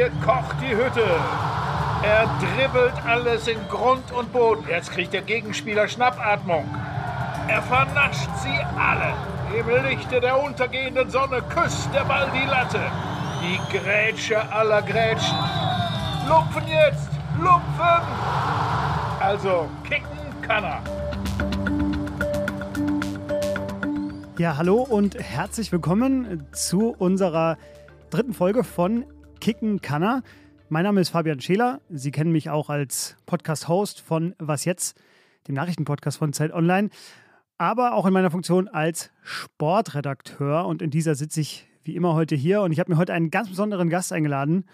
hier kocht die Hütte. Er dribbelt alles in Grund und Boden. Jetzt kriegt der Gegenspieler Schnappatmung. Er vernascht sie alle. Im Lichte der untergehenden Sonne küsst der Ball die Latte. Die Grätsche aller Grätschen. Lupfen jetzt! Lupfen! Also, kicken kann er. Ja, hallo und herzlich willkommen zu unserer dritten Folge von Kicken Kanner. Mein Name ist Fabian Scheler. Sie kennen mich auch als Podcast-Host von Was Jetzt, dem Nachrichtenpodcast von Zeit Online, aber auch in meiner Funktion als Sportredakteur. Und in dieser sitze ich wie immer heute hier und ich habe mir heute einen ganz besonderen Gast eingeladen,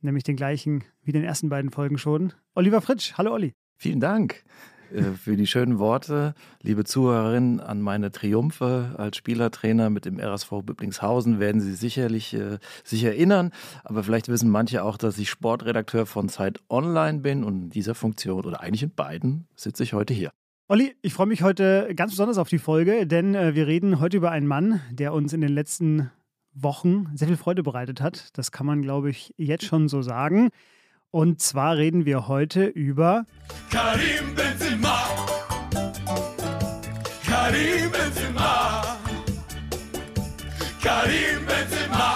nämlich den gleichen wie den ersten beiden Folgen schon. Oliver Fritsch. Hallo Olli. Vielen Dank für die schönen Worte. Liebe Zuhörerinnen, an meine Triumphe als Spielertrainer mit dem RSV Büblingshausen werden Sie sicherlich äh, sich erinnern. Aber vielleicht wissen manche auch, dass ich Sportredakteur von Zeit Online bin und in dieser Funktion oder eigentlich in beiden sitze ich heute hier. Olli, ich freue mich heute ganz besonders auf die Folge, denn äh, wir reden heute über einen Mann, der uns in den letzten Wochen sehr viel Freude bereitet hat. Das kann man, glaube ich, jetzt schon so sagen. Und zwar reden wir heute über Karim Benzema. Karim Benzema. Karim Benzema.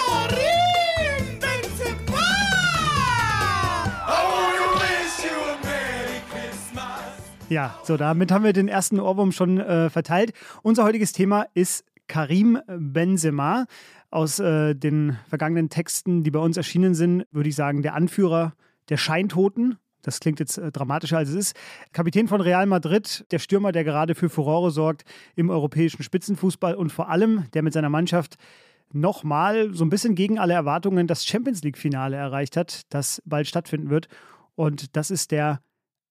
Karim Benzema. Ja, so damit haben wir den ersten Ohrwurm schon äh, verteilt. Unser heutiges Thema ist Karim Benzema. Aus äh, den vergangenen Texten, die bei uns erschienen sind, würde ich sagen, der Anführer der Scheintoten. Das klingt jetzt äh, dramatischer als es ist. Kapitän von Real Madrid, der Stürmer, der gerade für Furore sorgt im europäischen Spitzenfußball und vor allem der mit seiner Mannschaft nochmal so ein bisschen gegen alle Erwartungen das Champions League-Finale erreicht hat, das bald stattfinden wird. Und das ist der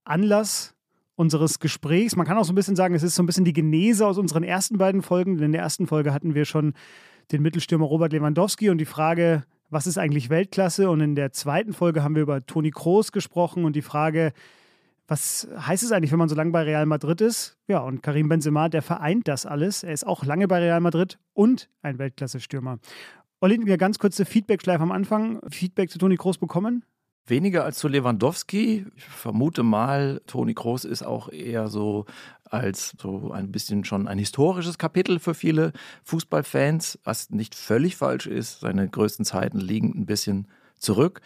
Anlass unseres Gesprächs. Man kann auch so ein bisschen sagen, es ist so ein bisschen die Genese aus unseren ersten beiden Folgen. Denn in der ersten Folge hatten wir schon den Mittelstürmer Robert Lewandowski und die Frage, was ist eigentlich Weltklasse? Und in der zweiten Folge haben wir über Toni Kroos gesprochen und die Frage, was heißt es eigentlich, wenn man so lange bei Real Madrid ist? Ja, und Karim Benzema, der vereint das alles. Er ist auch lange bei Real Madrid und ein Weltklasse-Stürmer. Olli, wir ganz kurze Feedback-Schleife am Anfang. Feedback zu Toni Kroos bekommen? Weniger als zu Lewandowski. Ich vermute mal, Toni Kroos ist auch eher so als so ein bisschen schon ein historisches Kapitel für viele Fußballfans, was nicht völlig falsch ist. Seine größten Zeiten liegen ein bisschen zurück.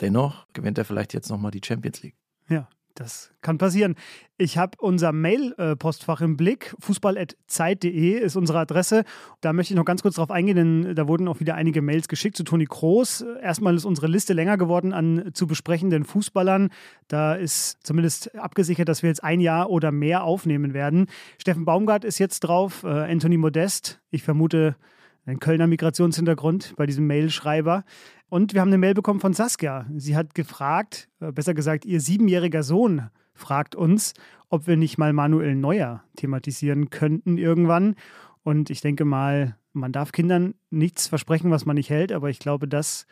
Dennoch gewinnt er vielleicht jetzt nochmal die Champions League. Ja, das kann passieren. Ich habe unser Mail-Postfach im Blick. Fußball.zeit.de ist unsere Adresse. Da möchte ich noch ganz kurz drauf eingehen, denn da wurden auch wieder einige Mails geschickt zu Toni Kroos. Erstmal ist unsere Liste länger geworden an zu besprechenden Fußballern. Da ist zumindest abgesichert, dass wir jetzt ein Jahr oder mehr aufnehmen werden. Steffen Baumgart ist jetzt drauf, äh, Anthony Modest. Ich vermute, ein Kölner Migrationshintergrund bei diesem Mailschreiber. Und wir haben eine Mail bekommen von Saskia. Sie hat gefragt, äh, besser gesagt, ihr siebenjähriger Sohn fragt uns, ob wir nicht mal Manuel Neuer thematisieren könnten irgendwann. Und ich denke mal, man darf Kindern nichts versprechen, was man nicht hält, aber ich glaube, das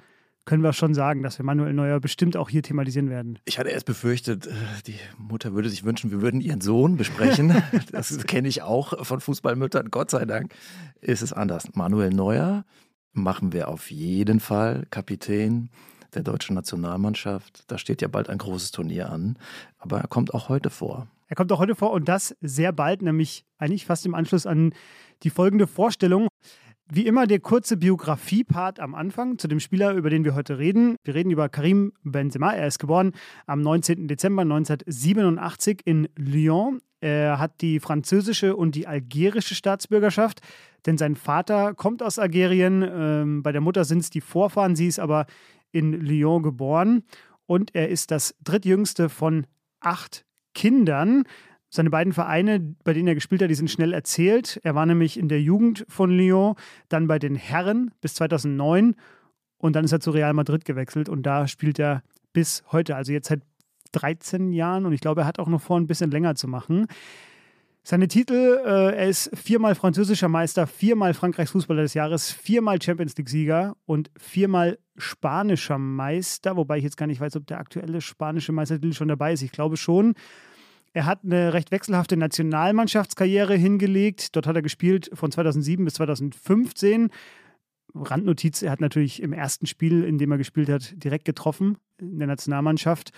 können wir schon sagen, dass wir Manuel Neuer bestimmt auch hier thematisieren werden. Ich hatte erst befürchtet, äh, die Mutter würde sich wünschen, wir würden ihren Sohn besprechen. das kenne ich auch von Fußballmüttern. Gott sei Dank ist es anders. Manuel Neuer machen wir auf jeden Fall Kapitän der deutschen Nationalmannschaft. Da steht ja bald ein großes Turnier an, aber er kommt auch heute vor. Er kommt auch heute vor und das sehr bald, nämlich eigentlich fast im Anschluss an die folgende Vorstellung. Wie immer der kurze Biografie-Part am Anfang zu dem Spieler, über den wir heute reden. Wir reden über Karim Benzema. Er ist geboren am 19. Dezember 1987 in Lyon. Er hat die französische und die algerische Staatsbürgerschaft, denn sein Vater kommt aus Algerien. Ähm, bei der Mutter sind es die Vorfahren. Sie ist aber in Lyon geboren und er ist das drittjüngste von acht Kindern. Seine beiden Vereine, bei denen er gespielt hat, die sind schnell erzählt. Er war nämlich in der Jugend von Lyon, dann bei den Herren bis 2009 und dann ist er zu Real Madrid gewechselt und da spielt er bis heute, also jetzt seit 13 Jahren und ich glaube, er hat auch noch vor, ein bisschen länger zu machen. Seine Titel, äh, er ist viermal französischer Meister, viermal Frankreichs Fußballer des Jahres, viermal Champions League-Sieger und viermal spanischer Meister, wobei ich jetzt gar nicht weiß, ob der aktuelle spanische Meistertitel schon dabei ist. Ich glaube schon. Er hat eine recht wechselhafte Nationalmannschaftskarriere hingelegt. Dort hat er gespielt von 2007 bis 2015. Randnotiz, er hat natürlich im ersten Spiel, in dem er gespielt hat, direkt getroffen in der Nationalmannschaft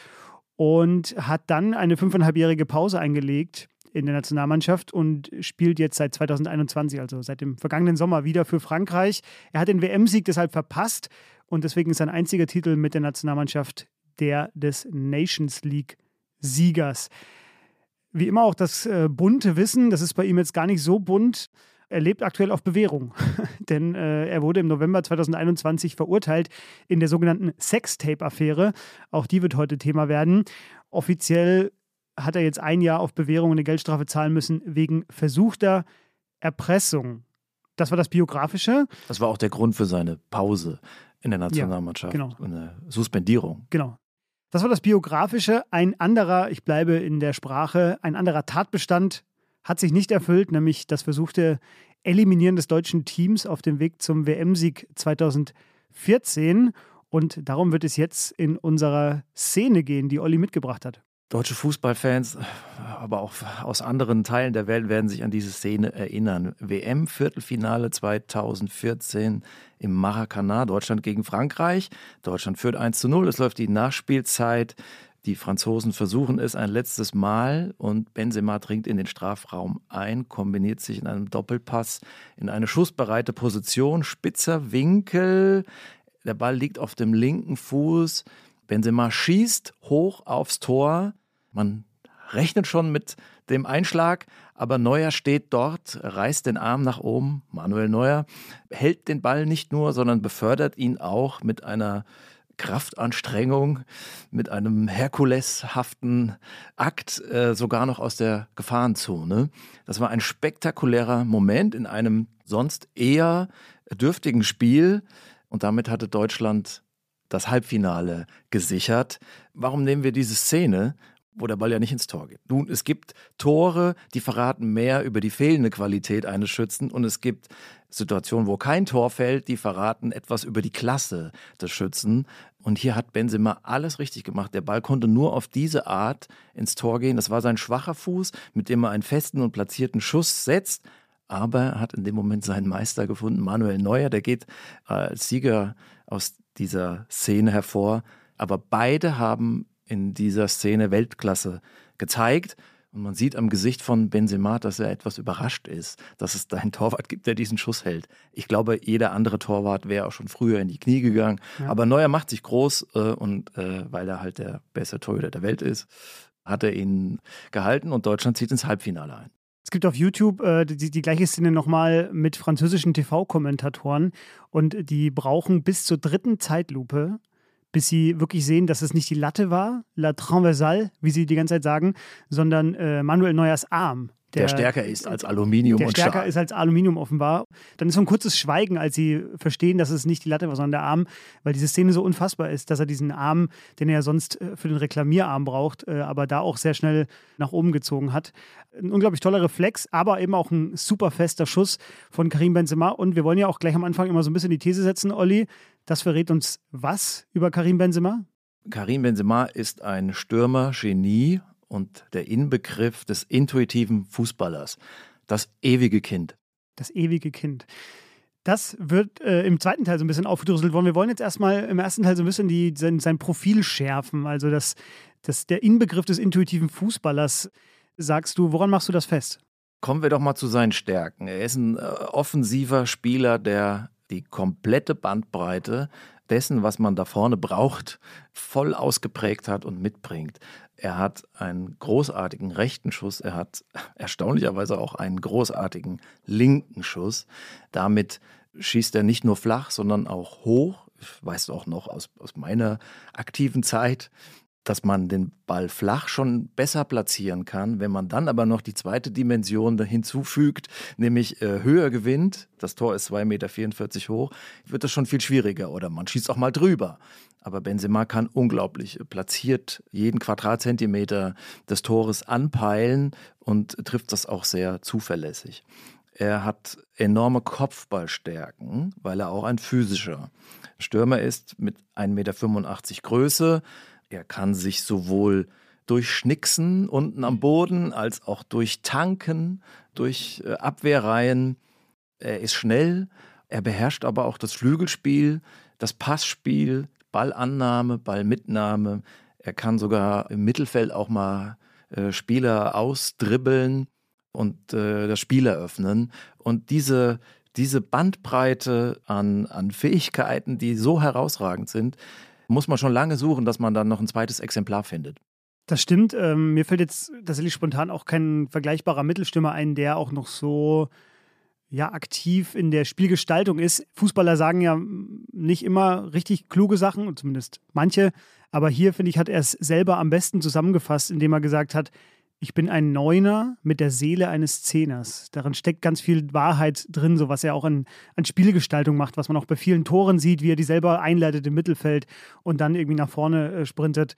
und hat dann eine fünfeinhalbjährige Pause eingelegt in der Nationalmannschaft und spielt jetzt seit 2021, also seit dem vergangenen Sommer, wieder für Frankreich. Er hat den WM-Sieg deshalb verpasst und deswegen ist sein einziger Titel mit der Nationalmannschaft der des Nations League-Siegers. Wie immer auch das äh, bunte Wissen, das ist bei ihm jetzt gar nicht so bunt. Er lebt aktuell auf Bewährung, denn äh, er wurde im November 2021 verurteilt in der sogenannten Sextape-Affäre. Auch die wird heute Thema werden. Offiziell hat er jetzt ein Jahr auf Bewährung und eine Geldstrafe zahlen müssen wegen versuchter Erpressung. Das war das Biografische. Das war auch der Grund für seine Pause in der Nationalmannschaft. Ja, genau. Eine Suspendierung. Genau. Das war das Biografische. Ein anderer, ich bleibe in der Sprache, ein anderer Tatbestand hat sich nicht erfüllt, nämlich das versuchte Eliminieren des deutschen Teams auf dem Weg zum WM-Sieg 2014. Und darum wird es jetzt in unserer Szene gehen, die Olli mitgebracht hat. Deutsche Fußballfans, aber auch aus anderen Teilen der Welt werden sich an diese Szene erinnern. WM-Viertelfinale 2014 im Maracanã, Deutschland gegen Frankreich. Deutschland führt 1 zu 0, es läuft die Nachspielzeit. Die Franzosen versuchen es ein letztes Mal und Benzema dringt in den Strafraum ein, kombiniert sich in einem Doppelpass in eine schussbereite Position, spitzer Winkel. Der Ball liegt auf dem linken Fuß. Benzema schießt hoch aufs Tor. Man rechnet schon mit dem Einschlag, aber Neuer steht dort, reißt den Arm nach oben, Manuel Neuer, hält den Ball nicht nur, sondern befördert ihn auch mit einer Kraftanstrengung, mit einem Herkuleshaften Akt, äh, sogar noch aus der Gefahrenzone. Das war ein spektakulärer Moment in einem sonst eher dürftigen Spiel. Und damit hatte Deutschland das Halbfinale gesichert. Warum nehmen wir diese Szene? Wo der Ball ja nicht ins Tor geht. Nun, es gibt Tore, die verraten mehr über die fehlende Qualität eines Schützen und es gibt Situationen, wo kein Tor fällt, die verraten etwas über die Klasse des Schützen. Und hier hat Benzema alles richtig gemacht. Der Ball konnte nur auf diese Art ins Tor gehen. Das war sein schwacher Fuß, mit dem er einen festen und platzierten Schuss setzt. Aber er hat in dem Moment seinen Meister gefunden, Manuel Neuer. Der geht als Sieger aus dieser Szene hervor. Aber beide haben in dieser Szene Weltklasse gezeigt. Und man sieht am Gesicht von Benzema, dass er etwas überrascht ist, dass es da einen Torwart gibt, der diesen Schuss hält. Ich glaube, jeder andere Torwart wäre auch schon früher in die Knie gegangen. Ja. Aber Neuer macht sich groß äh, und äh, weil er halt der beste Torhüter der Welt ist, hat er ihn gehalten und Deutschland zieht ins Halbfinale ein. Es gibt auf YouTube äh, die, die, gleiche Szene nochmal mit französischen TV-Kommentatoren und die brauchen bis zur dritten Zeitlupe bis sie wirklich sehen, dass es nicht die Latte war, la transversale, wie sie die ganze Zeit sagen, sondern äh, Manuel Neuers Arm. Der, der, stärker ist als Aluminium der und stärker Stahl. ist als Aluminium offenbar. Dann ist so ein kurzes Schweigen, als sie verstehen, dass es nicht die Latte war, sondern der Arm, weil diese Szene so unfassbar ist, dass er diesen Arm, den er ja sonst äh, für den Reklamierarm braucht, äh, aber da auch sehr schnell nach oben gezogen hat. Ein unglaublich toller Reflex, aber eben auch ein super fester Schuss von Karim Benzema. Und wir wollen ja auch gleich am Anfang immer so ein bisschen die These setzen, Olli. Das verrät uns was über Karim Benzema? Karim Benzema ist ein Stürmer, Genie und der Inbegriff des intuitiven Fußballers. Das ewige Kind. Das ewige Kind. Das wird äh, im zweiten Teil so ein bisschen aufgedröselt worden. Wir wollen jetzt erstmal im ersten Teil so ein bisschen die, sein, sein Profil schärfen. Also das, das, der Inbegriff des intuitiven Fußballers. Sagst du, woran machst du das fest? Kommen wir doch mal zu seinen Stärken. Er ist ein äh, offensiver Spieler, der die komplette Bandbreite dessen, was man da vorne braucht, voll ausgeprägt hat und mitbringt. Er hat einen großartigen rechten Schuss, er hat erstaunlicherweise auch einen großartigen linken Schuss. Damit schießt er nicht nur flach, sondern auch hoch. Ich weiß auch noch aus, aus meiner aktiven Zeit, dass man den Ball flach schon besser platzieren kann. Wenn man dann aber noch die zweite Dimension hinzufügt, nämlich äh, höher gewinnt, das Tor ist 2,44 Meter hoch, wird das schon viel schwieriger oder man schießt auch mal drüber. Aber Benzema kann unglaublich platziert jeden Quadratzentimeter des Tores anpeilen und trifft das auch sehr zuverlässig. Er hat enorme Kopfballstärken, weil er auch ein physischer Stürmer ist mit 1,85 Meter Größe er kann sich sowohl durchschnicksen unten am Boden als auch durchtanken, durch äh, Abwehrreihen. Er ist schnell, Er beherrscht aber auch das Flügelspiel, das Passspiel, Ballannahme, Ballmitnahme. Er kann sogar im Mittelfeld auch mal äh, Spieler ausdribbeln und äh, das Spiel eröffnen. Und diese, diese Bandbreite an, an Fähigkeiten, die so herausragend sind, muss man schon lange suchen, dass man dann noch ein zweites Exemplar findet. Das stimmt. Ähm, mir fällt jetzt tatsächlich spontan auch kein vergleichbarer Mittelstürmer ein, der auch noch so ja, aktiv in der Spielgestaltung ist. Fußballer sagen ja nicht immer richtig kluge Sachen, zumindest manche. Aber hier, finde ich, hat er es selber am besten zusammengefasst, indem er gesagt hat, ich bin ein Neuner mit der Seele eines Zehners. Darin steckt ganz viel Wahrheit drin, so was er auch an, an Spielgestaltung macht, was man auch bei vielen Toren sieht, wie er die selber einleitet im Mittelfeld und dann irgendwie nach vorne äh, sprintet.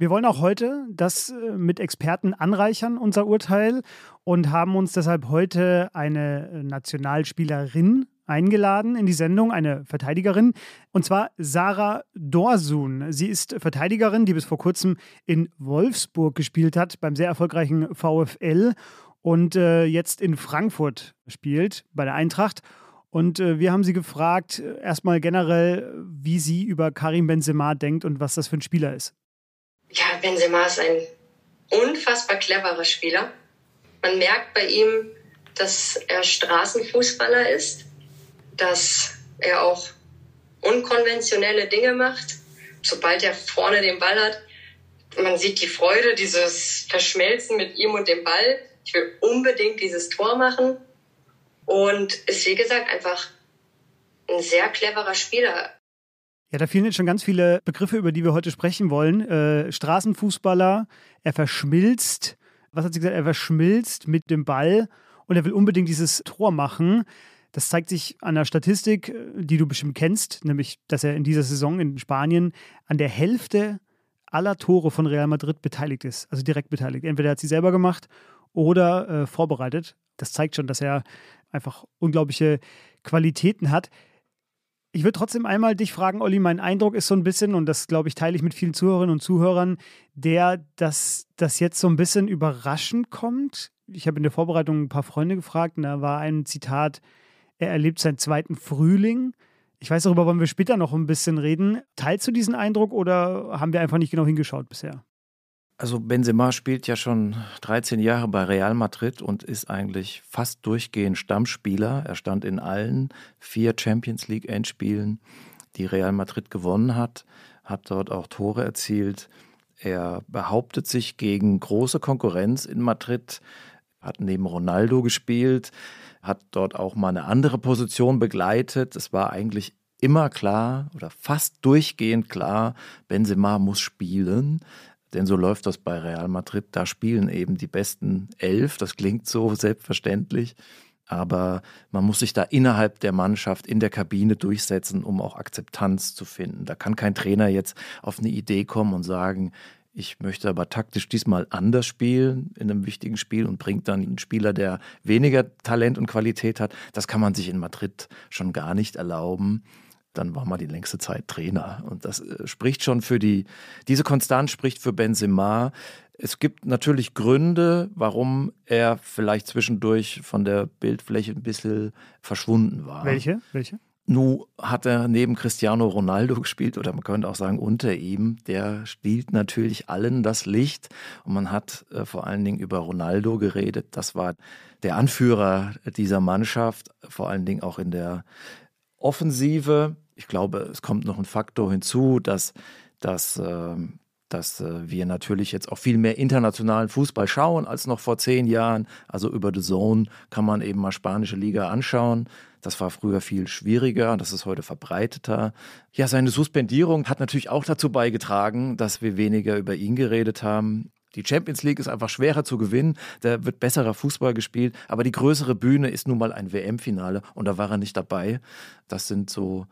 Wir wollen auch heute das äh, mit Experten anreichern, unser Urteil, und haben uns deshalb heute eine äh, Nationalspielerin eingeladen in die Sendung, eine Verteidigerin, und zwar Sarah Dorsun. Sie ist Verteidigerin, die bis vor kurzem in Wolfsburg gespielt hat, beim sehr erfolgreichen VfL und äh, jetzt in Frankfurt spielt, bei der Eintracht. Und äh, wir haben sie gefragt, äh, erstmal generell, wie sie über Karim Benzema denkt und was das für ein Spieler ist. Ja, Benzema ist ein unfassbar cleverer Spieler. Man merkt bei ihm, dass er Straßenfußballer ist dass er auch unkonventionelle Dinge macht. Sobald er vorne den Ball hat, man sieht die Freude, dieses Verschmelzen mit ihm und dem Ball. Ich will unbedingt dieses Tor machen. Und ist, wie gesagt, einfach ein sehr cleverer Spieler. Ja, da fielen jetzt schon ganz viele Begriffe, über die wir heute sprechen wollen. Äh, Straßenfußballer, er verschmilzt, was hat sie gesagt? Er verschmilzt mit dem Ball und er will unbedingt dieses Tor machen. Das zeigt sich an der Statistik, die du bestimmt kennst, nämlich, dass er in dieser Saison in Spanien an der Hälfte aller Tore von Real Madrid beteiligt ist, also direkt beteiligt. Entweder hat sie selber gemacht oder äh, vorbereitet. Das zeigt schon, dass er einfach unglaubliche Qualitäten hat. Ich würde trotzdem einmal dich fragen, Olli, mein Eindruck ist so ein bisschen, und das glaube ich, teile ich mit vielen Zuhörerinnen und Zuhörern, der, dass das jetzt so ein bisschen überraschend kommt. Ich habe in der Vorbereitung ein paar Freunde gefragt und da war ein Zitat, er erlebt seinen zweiten Frühling. Ich weiß, darüber wollen wir später noch ein bisschen reden. Teilst du diesen Eindruck oder haben wir einfach nicht genau hingeschaut bisher? Also Benzema spielt ja schon 13 Jahre bei Real Madrid und ist eigentlich fast durchgehend Stammspieler. Er stand in allen vier Champions League Endspielen, die Real Madrid gewonnen hat, hat dort auch Tore erzielt. Er behauptet sich gegen große Konkurrenz in Madrid, hat neben Ronaldo gespielt hat dort auch mal eine andere Position begleitet. Es war eigentlich immer klar oder fast durchgehend klar, Benzema muss spielen. Denn so läuft das bei Real Madrid. Da spielen eben die besten elf. Das klingt so selbstverständlich. Aber man muss sich da innerhalb der Mannschaft in der Kabine durchsetzen, um auch Akzeptanz zu finden. Da kann kein Trainer jetzt auf eine Idee kommen und sagen, ich möchte aber taktisch diesmal anders spielen in einem wichtigen Spiel und bringt dann einen Spieler, der weniger Talent und Qualität hat. Das kann man sich in Madrid schon gar nicht erlauben. Dann war man die längste Zeit Trainer. Und das äh, spricht schon für die, diese Konstanz spricht für Benzema. Es gibt natürlich Gründe, warum er vielleicht zwischendurch von der Bildfläche ein bisschen verschwunden war. Welche? Welche? Nu hat er neben Cristiano Ronaldo gespielt oder man könnte auch sagen unter ihm. Der spielt natürlich allen das Licht und man hat äh, vor allen Dingen über Ronaldo geredet. Das war der Anführer dieser Mannschaft, vor allen Dingen auch in der Offensive. Ich glaube, es kommt noch ein Faktor hinzu, dass, dass äh, dass äh, wir natürlich jetzt auch viel mehr internationalen Fußball schauen als noch vor zehn Jahren. Also über The Zone kann man eben mal spanische Liga anschauen. Das war früher viel schwieriger, das ist heute verbreiteter. Ja, seine Suspendierung hat natürlich auch dazu beigetragen, dass wir weniger über ihn geredet haben. Die Champions League ist einfach schwerer zu gewinnen, da wird besserer Fußball gespielt, aber die größere Bühne ist nun mal ein WM-Finale und da war er nicht dabei. Das sind so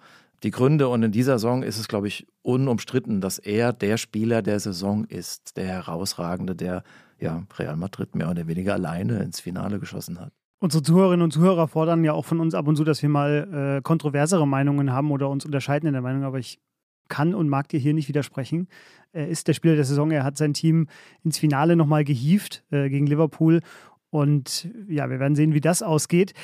die Gründe und in dieser Saison ist es, glaube ich, unumstritten, dass er der Spieler der Saison ist, der herausragende, der ja Real Madrid mehr oder weniger alleine ins Finale geschossen hat. Unsere Zuhörerinnen und Zuhörer fordern ja auch von uns ab und zu, dass wir mal äh, kontroversere Meinungen haben oder uns unterscheiden in der Meinung, aber ich kann und mag dir hier nicht widersprechen. Er ist der Spieler der Saison, er hat sein Team ins Finale nochmal gehievt äh, gegen Liverpool und ja, wir werden sehen, wie das ausgeht.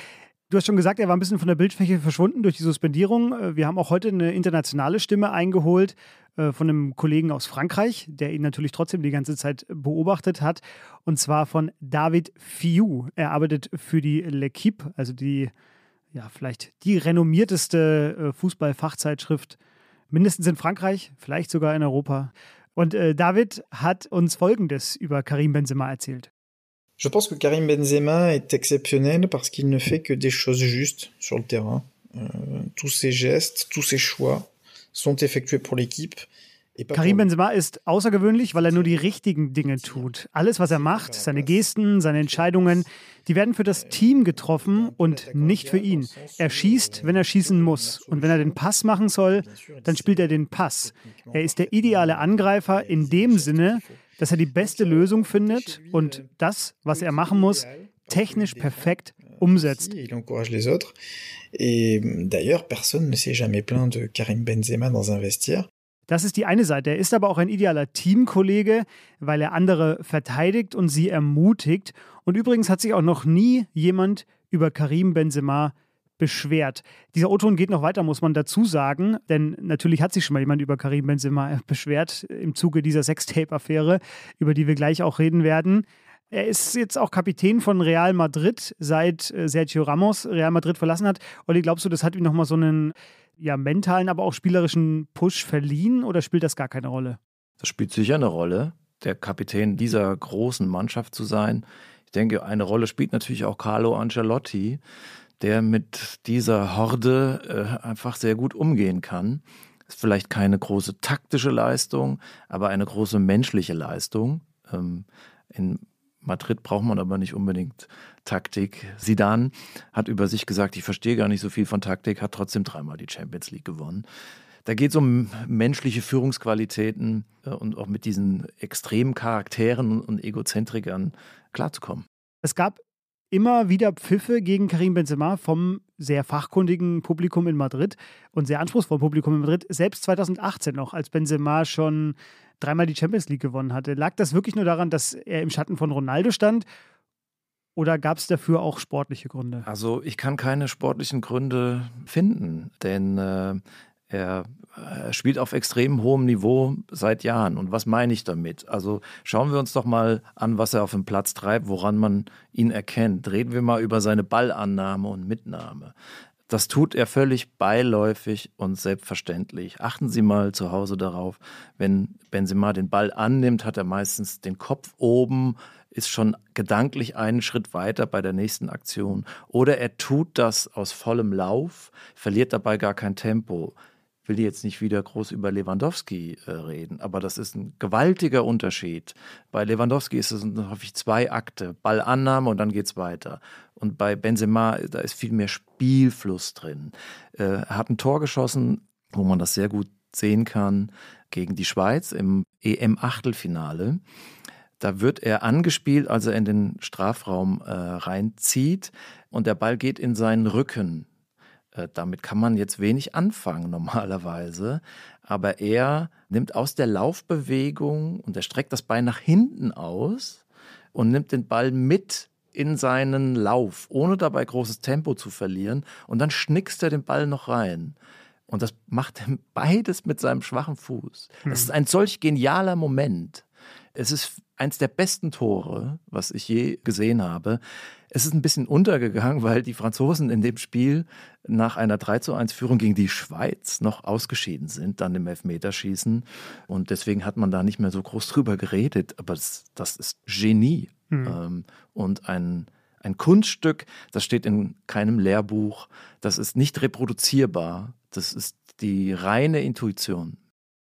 Du hast schon gesagt, er war ein bisschen von der Bildfläche verschwunden durch die Suspendierung. Äh, wir haben auch heute eine internationale Stimme eingeholt äh, von einem Kollegen aus Frankreich, der ihn natürlich trotzdem die ganze Zeit beobachtet hat. Und zwar von David Fiou. Er arbeitet für die L'Equipe, also die, ja, vielleicht die renommierteste äh, Fußballfachzeitschrift, mindestens in Frankreich, vielleicht sogar in Europa. Und David hat uns Folgendes über Karim Benzema erzählt. Je pense que Karim Benzema est exceptionnel parce qu'il ne fait que des choses justes sur le terrain. Euh, tous ses gestes, tous ses choix sont effectués pour l'équipe. Karim Benzema ist außergewöhnlich, weil er nur die richtigen Dinge tut. Alles, was er macht, seine Gesten, seine Entscheidungen, die werden für das Team getroffen und nicht für ihn. Er schießt, wenn er schießen muss. Und wenn er den Pass machen soll, dann spielt er den Pass. Er ist der ideale Angreifer in dem Sinne, dass er die beste Lösung findet und das, was er machen muss, technisch perfekt umsetzt. Il encourage les autres. Et d'ailleurs, personne ne s'est jamais plaint de Karim Benzema dans un vestiaire. Das ist die eine Seite. Er ist aber auch ein idealer Teamkollege, weil er andere verteidigt und sie ermutigt. Und übrigens hat sich auch noch nie jemand über Karim Benzema beschwert. Dieser O-Ton geht noch weiter, muss man dazu sagen, denn natürlich hat sich schon mal jemand über Karim Benzema beschwert im Zuge dieser Sextape-Affäre, über die wir gleich auch reden werden. Er ist jetzt auch Kapitän von Real Madrid, seit äh, Sergio Ramos Real Madrid verlassen hat. Olli, glaubst du, das hat ihm nochmal so einen ja, mentalen, aber auch spielerischen Push verliehen oder spielt das gar keine Rolle? Das spielt sicher eine Rolle, der Kapitän dieser großen Mannschaft zu sein. Ich denke, eine Rolle spielt natürlich auch Carlo Ancelotti, der mit dieser Horde äh, einfach sehr gut umgehen kann. Ist vielleicht keine große taktische Leistung, aber eine große menschliche Leistung. Ähm, in Madrid braucht man aber nicht unbedingt Taktik. Sidan hat über sich gesagt, ich verstehe gar nicht so viel von Taktik, hat trotzdem dreimal die Champions League gewonnen. Da geht es um menschliche Führungsqualitäten äh, und auch mit diesen extremen Charakteren und Egozentrikern klarzukommen. Es gab immer wieder Pfiffe gegen Karim Benzema vom sehr fachkundigen Publikum in Madrid und sehr anspruchsvollen Publikum in Madrid, selbst 2018 noch, als Benzema schon dreimal die Champions League gewonnen hatte. Lag das wirklich nur daran, dass er im Schatten von Ronaldo stand? Oder gab es dafür auch sportliche Gründe? Also ich kann keine sportlichen Gründe finden, denn äh, er er spielt auf extrem hohem Niveau seit Jahren. Und was meine ich damit? Also schauen wir uns doch mal an, was er auf dem Platz treibt, woran man ihn erkennt. Reden wir mal über seine Ballannahme und Mitnahme. Das tut er völlig beiläufig und selbstverständlich. Achten Sie mal zu Hause darauf, wenn Benzema den Ball annimmt, hat er meistens den Kopf oben, ist schon gedanklich einen Schritt weiter bei der nächsten Aktion. Oder er tut das aus vollem Lauf, verliert dabei gar kein Tempo will jetzt nicht wieder groß über Lewandowski äh, reden, aber das ist ein gewaltiger Unterschied. Bei Lewandowski ist es häufig zwei Akte, Ballannahme und dann geht es weiter. Und bei Benzema, da ist viel mehr Spielfluss drin. Äh, er hat ein Tor geschossen, wo man das sehr gut sehen kann, gegen die Schweiz im EM-Achtelfinale. Da wird er angespielt, als er in den Strafraum äh, reinzieht und der Ball geht in seinen Rücken damit kann man jetzt wenig anfangen normalerweise. Aber er nimmt aus der Laufbewegung und er streckt das Bein nach hinten aus und nimmt den Ball mit in seinen Lauf, ohne dabei großes Tempo zu verlieren. Und dann schnickst er den Ball noch rein. Und das macht er beides mit seinem schwachen Fuß. Das hm. ist ein solch genialer Moment. Es ist eins der besten Tore, was ich je gesehen habe. Es ist ein bisschen untergegangen, weil die Franzosen in dem Spiel nach einer 3 zu 1 Führung gegen die Schweiz noch ausgeschieden sind, dann im Elfmeterschießen. Und deswegen hat man da nicht mehr so groß drüber geredet. Aber das, das ist Genie mhm. ähm, und ein, ein Kunststück, das steht in keinem Lehrbuch. Das ist nicht reproduzierbar. Das ist die reine Intuition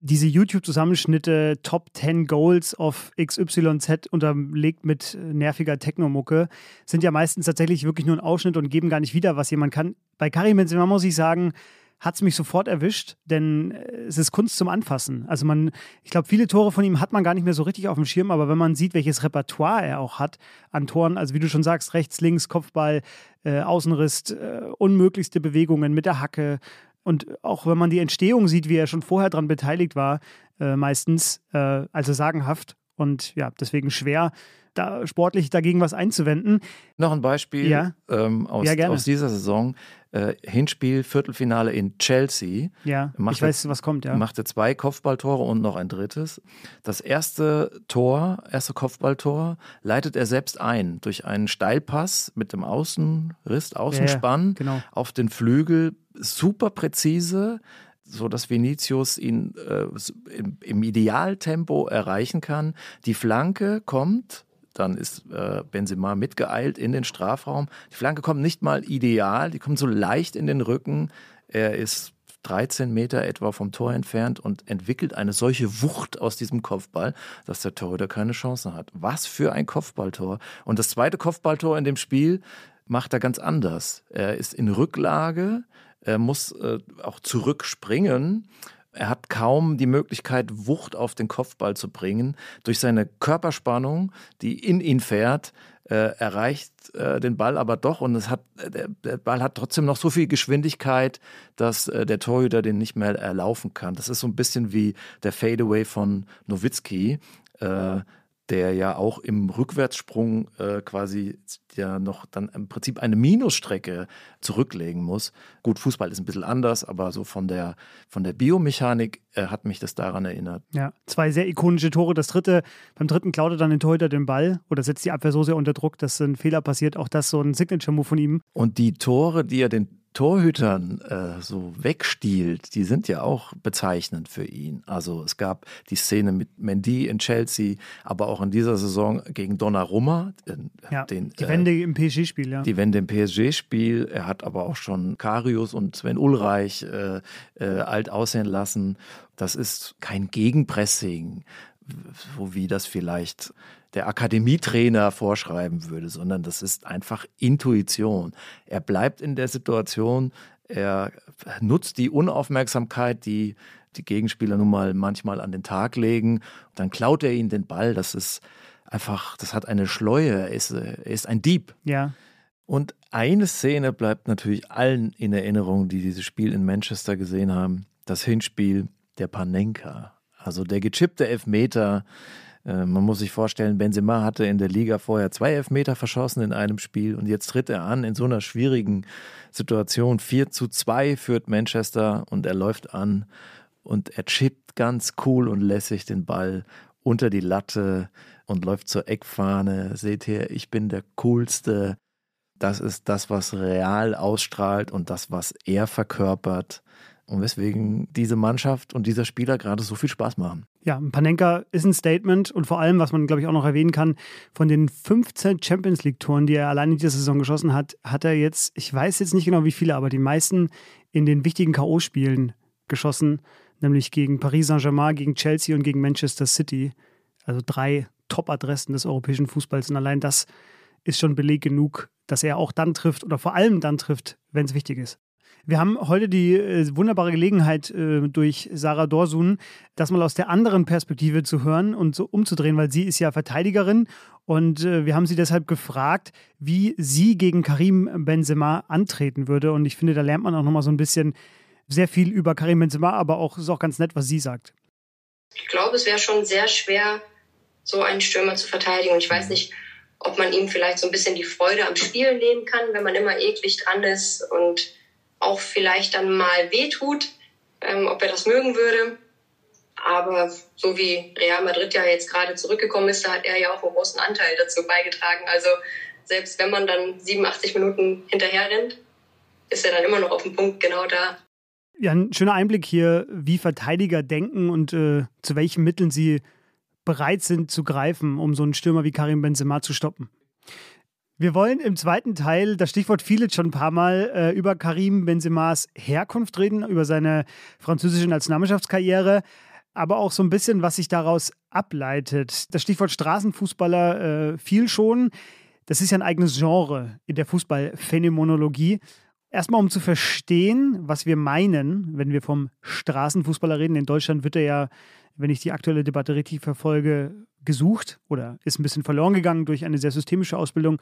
diese YouTube-Zusammenschnitte Top 10 Goals of XYZ unterlegt mit nerviger Technomucke sind ja meistens tatsächlich wirklich nur ein Ausschnitt und geben gar nicht wieder, was jemand kann. Bei Karim Benzema muss ich sagen, hat es mich sofort erwischt, denn es ist Kunst zum Anfassen. Also man, ich glaube, viele Tore von ihm hat man gar nicht mehr so richtig auf dem Schirm, aber wenn man sieht, welches Repertoire er auch hat an Toren, also wie du schon sagst, rechts, links, Kopfball, äh, Außenriss, äh, unmöglichste Bewegungen mit der Hacke, und auch wenn man die Entstehung sieht, wie er schon vorher daran beteiligt war, äh, meistens, äh, also sagenhaft und ja, deswegen schwer da sportlich dagegen was einzuwenden. Noch ein Beispiel Ja. ähm, aus, Ja, aus dieser Saison. Äh, Hinspiel, Viertelfinale in Chelsea. Ja, Macht ich weiß, was kommt, ja. Machte zwei Kopfballtore und noch ein drittes. Das erste Tor, erste Kopfballtor, leitet er selbst ein durch einen Steilpass mit dem Außenriss, Außenspann genau. auf den Flügel. Super präzise, so dass Vinicius ihn äh, im, im Idealtempo erreichen kann. Die Flanke kommt. Dann ist äh, Benzema mitgeeilt in den Strafraum. Die Flanke kommt nicht mal ideal, die kommt so leicht in den Rücken. Er ist 13 Meter etwa vom Tor entfernt und entwickelt eine solche Wucht aus diesem Kopfball, dass der Torhüter keine Chance hat. Was für ein Kopfballtor. Und das zweite Kopfballtor in dem Spiel macht er ganz anders. Er ist in Rücklage, er muss äh, auch zurückspringen. Er hat kaum die Möglichkeit, Wucht auf den Kopfball zu bringen. Durch seine Körperspannung, die in ihn fährt, äh, erreicht äh, den Ball aber doch und es hat, äh, der, der Ball hat trotzdem noch so viel Geschwindigkeit, dass äh, der Torhüter den nicht mehr erlaufen kann. Das ist so ein bisschen wie der Fadeaway von Nowitzki. Äh, der ja auch im Rückwärtssprung äh, quasi ja noch dann im Prinzip eine Minusstrecke zurücklegen muss. Gut, Fußball ist ein bisschen anders, aber so von der, von der Biomechanik äh, hat mich das daran erinnert. Ja, zwei sehr ikonische Tore. Das dritte, beim dritten klaut er dann den Torhüter den Ball oder setzt die Abwehr so sehr unter Druck, dass ein Fehler passiert. Auch das so ein Signature-Move von ihm. Und die Tore, die er den Torhütern äh, so wegstiehlt, die sind ja auch bezeichnend für ihn. Also es gab die Szene mit Mendy in Chelsea, aber auch in dieser Saison gegen Donnarumma, den, Ja, den die äh, Wende im PSG-Spiel, ja. die Wende im PSG-Spiel. Er hat aber auch schon Karius und Sven Ulreich äh, äh, alt aussehen lassen. Das ist kein Gegenpressing, so wie das vielleicht der Akademietrainer vorschreiben würde, sondern das ist einfach Intuition. Er bleibt in der Situation, er nutzt die Unaufmerksamkeit, die die Gegenspieler nun mal manchmal an den Tag legen. Dann klaut er ihnen den Ball. Das ist einfach, das hat eine Schleue. Er ist, er ist ein Dieb. Ja, Und eine Szene bleibt natürlich allen in Erinnerung, die dieses Spiel in Manchester gesehen haben. Das Hinspiel der Panenka. Also der gechippte Elfmeter. Äh, Man muss sich vorstellen, Benzema hatte in der Liga vorher zwei Elfmeter verschossen in einem Spiel und jetzt tritt er an in so einer schwierigen Situation. 4 zu 2 führt Manchester und er läuft an und er chippt ganz cool und lässig den Ball unter die Latte und läuft zur Eckfahne. Seht ihr, ich bin der Coolste. Das ist das, was real ausstrahlt und das, was er verkörpert. Und weswegen diese Mannschaft und dieser Spieler gerade so viel Spaß machen. Ja, Panenka ist ein Statement und vor allem, was man, glaube ich, auch noch erwähnen kann, von den 15 Champions League-Toren, die er allein in dieser Saison geschossen hat, hat er jetzt, ich weiß jetzt nicht genau wie viele, aber die meisten in den wichtigen K.O.-Spielen geschossen, nämlich gegen Paris Saint-Germain, gegen Chelsea und gegen Manchester City. Also drei Top-Adressen des europäischen Fußballs. Und allein das ist schon Beleg genug, dass er auch dann trifft oder vor allem dann trifft, wenn es wichtig ist. Wir haben heute die äh, wunderbare Gelegenheit, äh, durch Sarah Dorsun das mal aus der anderen Perspektive zu hören und so umzudrehen, weil sie ist ja Verteidigerin und äh, wir haben sie deshalb gefragt, wie sie gegen Karim Benzema antreten würde. Und ich finde, da lernt man auch nochmal so ein bisschen sehr viel über Karim Benzema, aber auch ist auch ganz nett, was sie sagt. Ich glaube, es wäre schon sehr schwer, so einen Stürmer zu verteidigen. Und ich weiß nicht, ob man ihm vielleicht so ein bisschen die Freude am Spielen nehmen kann, wenn man immer eklig dran ist und auch vielleicht dann mal wehtut, ähm, ob er das mögen würde. Aber so wie Real Madrid ja jetzt gerade zurückgekommen ist, da hat er ja auch einen großen Anteil dazu beigetragen. Also selbst wenn man dann 87 Minuten hinterher rennt, ist er dann immer noch auf dem Punkt genau da. Ja, ein schöner Einblick hier, wie Verteidiger denken und äh, zu welchen Mitteln sie bereit sind zu greifen, um so einen Stürmer wie Karim Benzema zu stoppen. Wir wollen im zweiten Teil, das Stichwort fiel schon ein paar Mal, äh, über Karim Benzemas Herkunft reden, über seine französische Nationalmannschaftskarriere, aber auch so ein bisschen, was sich daraus ableitet. Das Stichwort Straßenfußballer äh, fiel schon. Das ist ja ein eigenes Genre in der Fußballphänomenologie. Erstmal, um zu verstehen, was wir meinen, wenn wir vom Straßenfußballer reden. In Deutschland wird er ja, wenn ich die aktuelle Debatte richtig verfolge, gesucht oder ist ein bisschen verloren gegangen durch eine sehr systemische Ausbildung.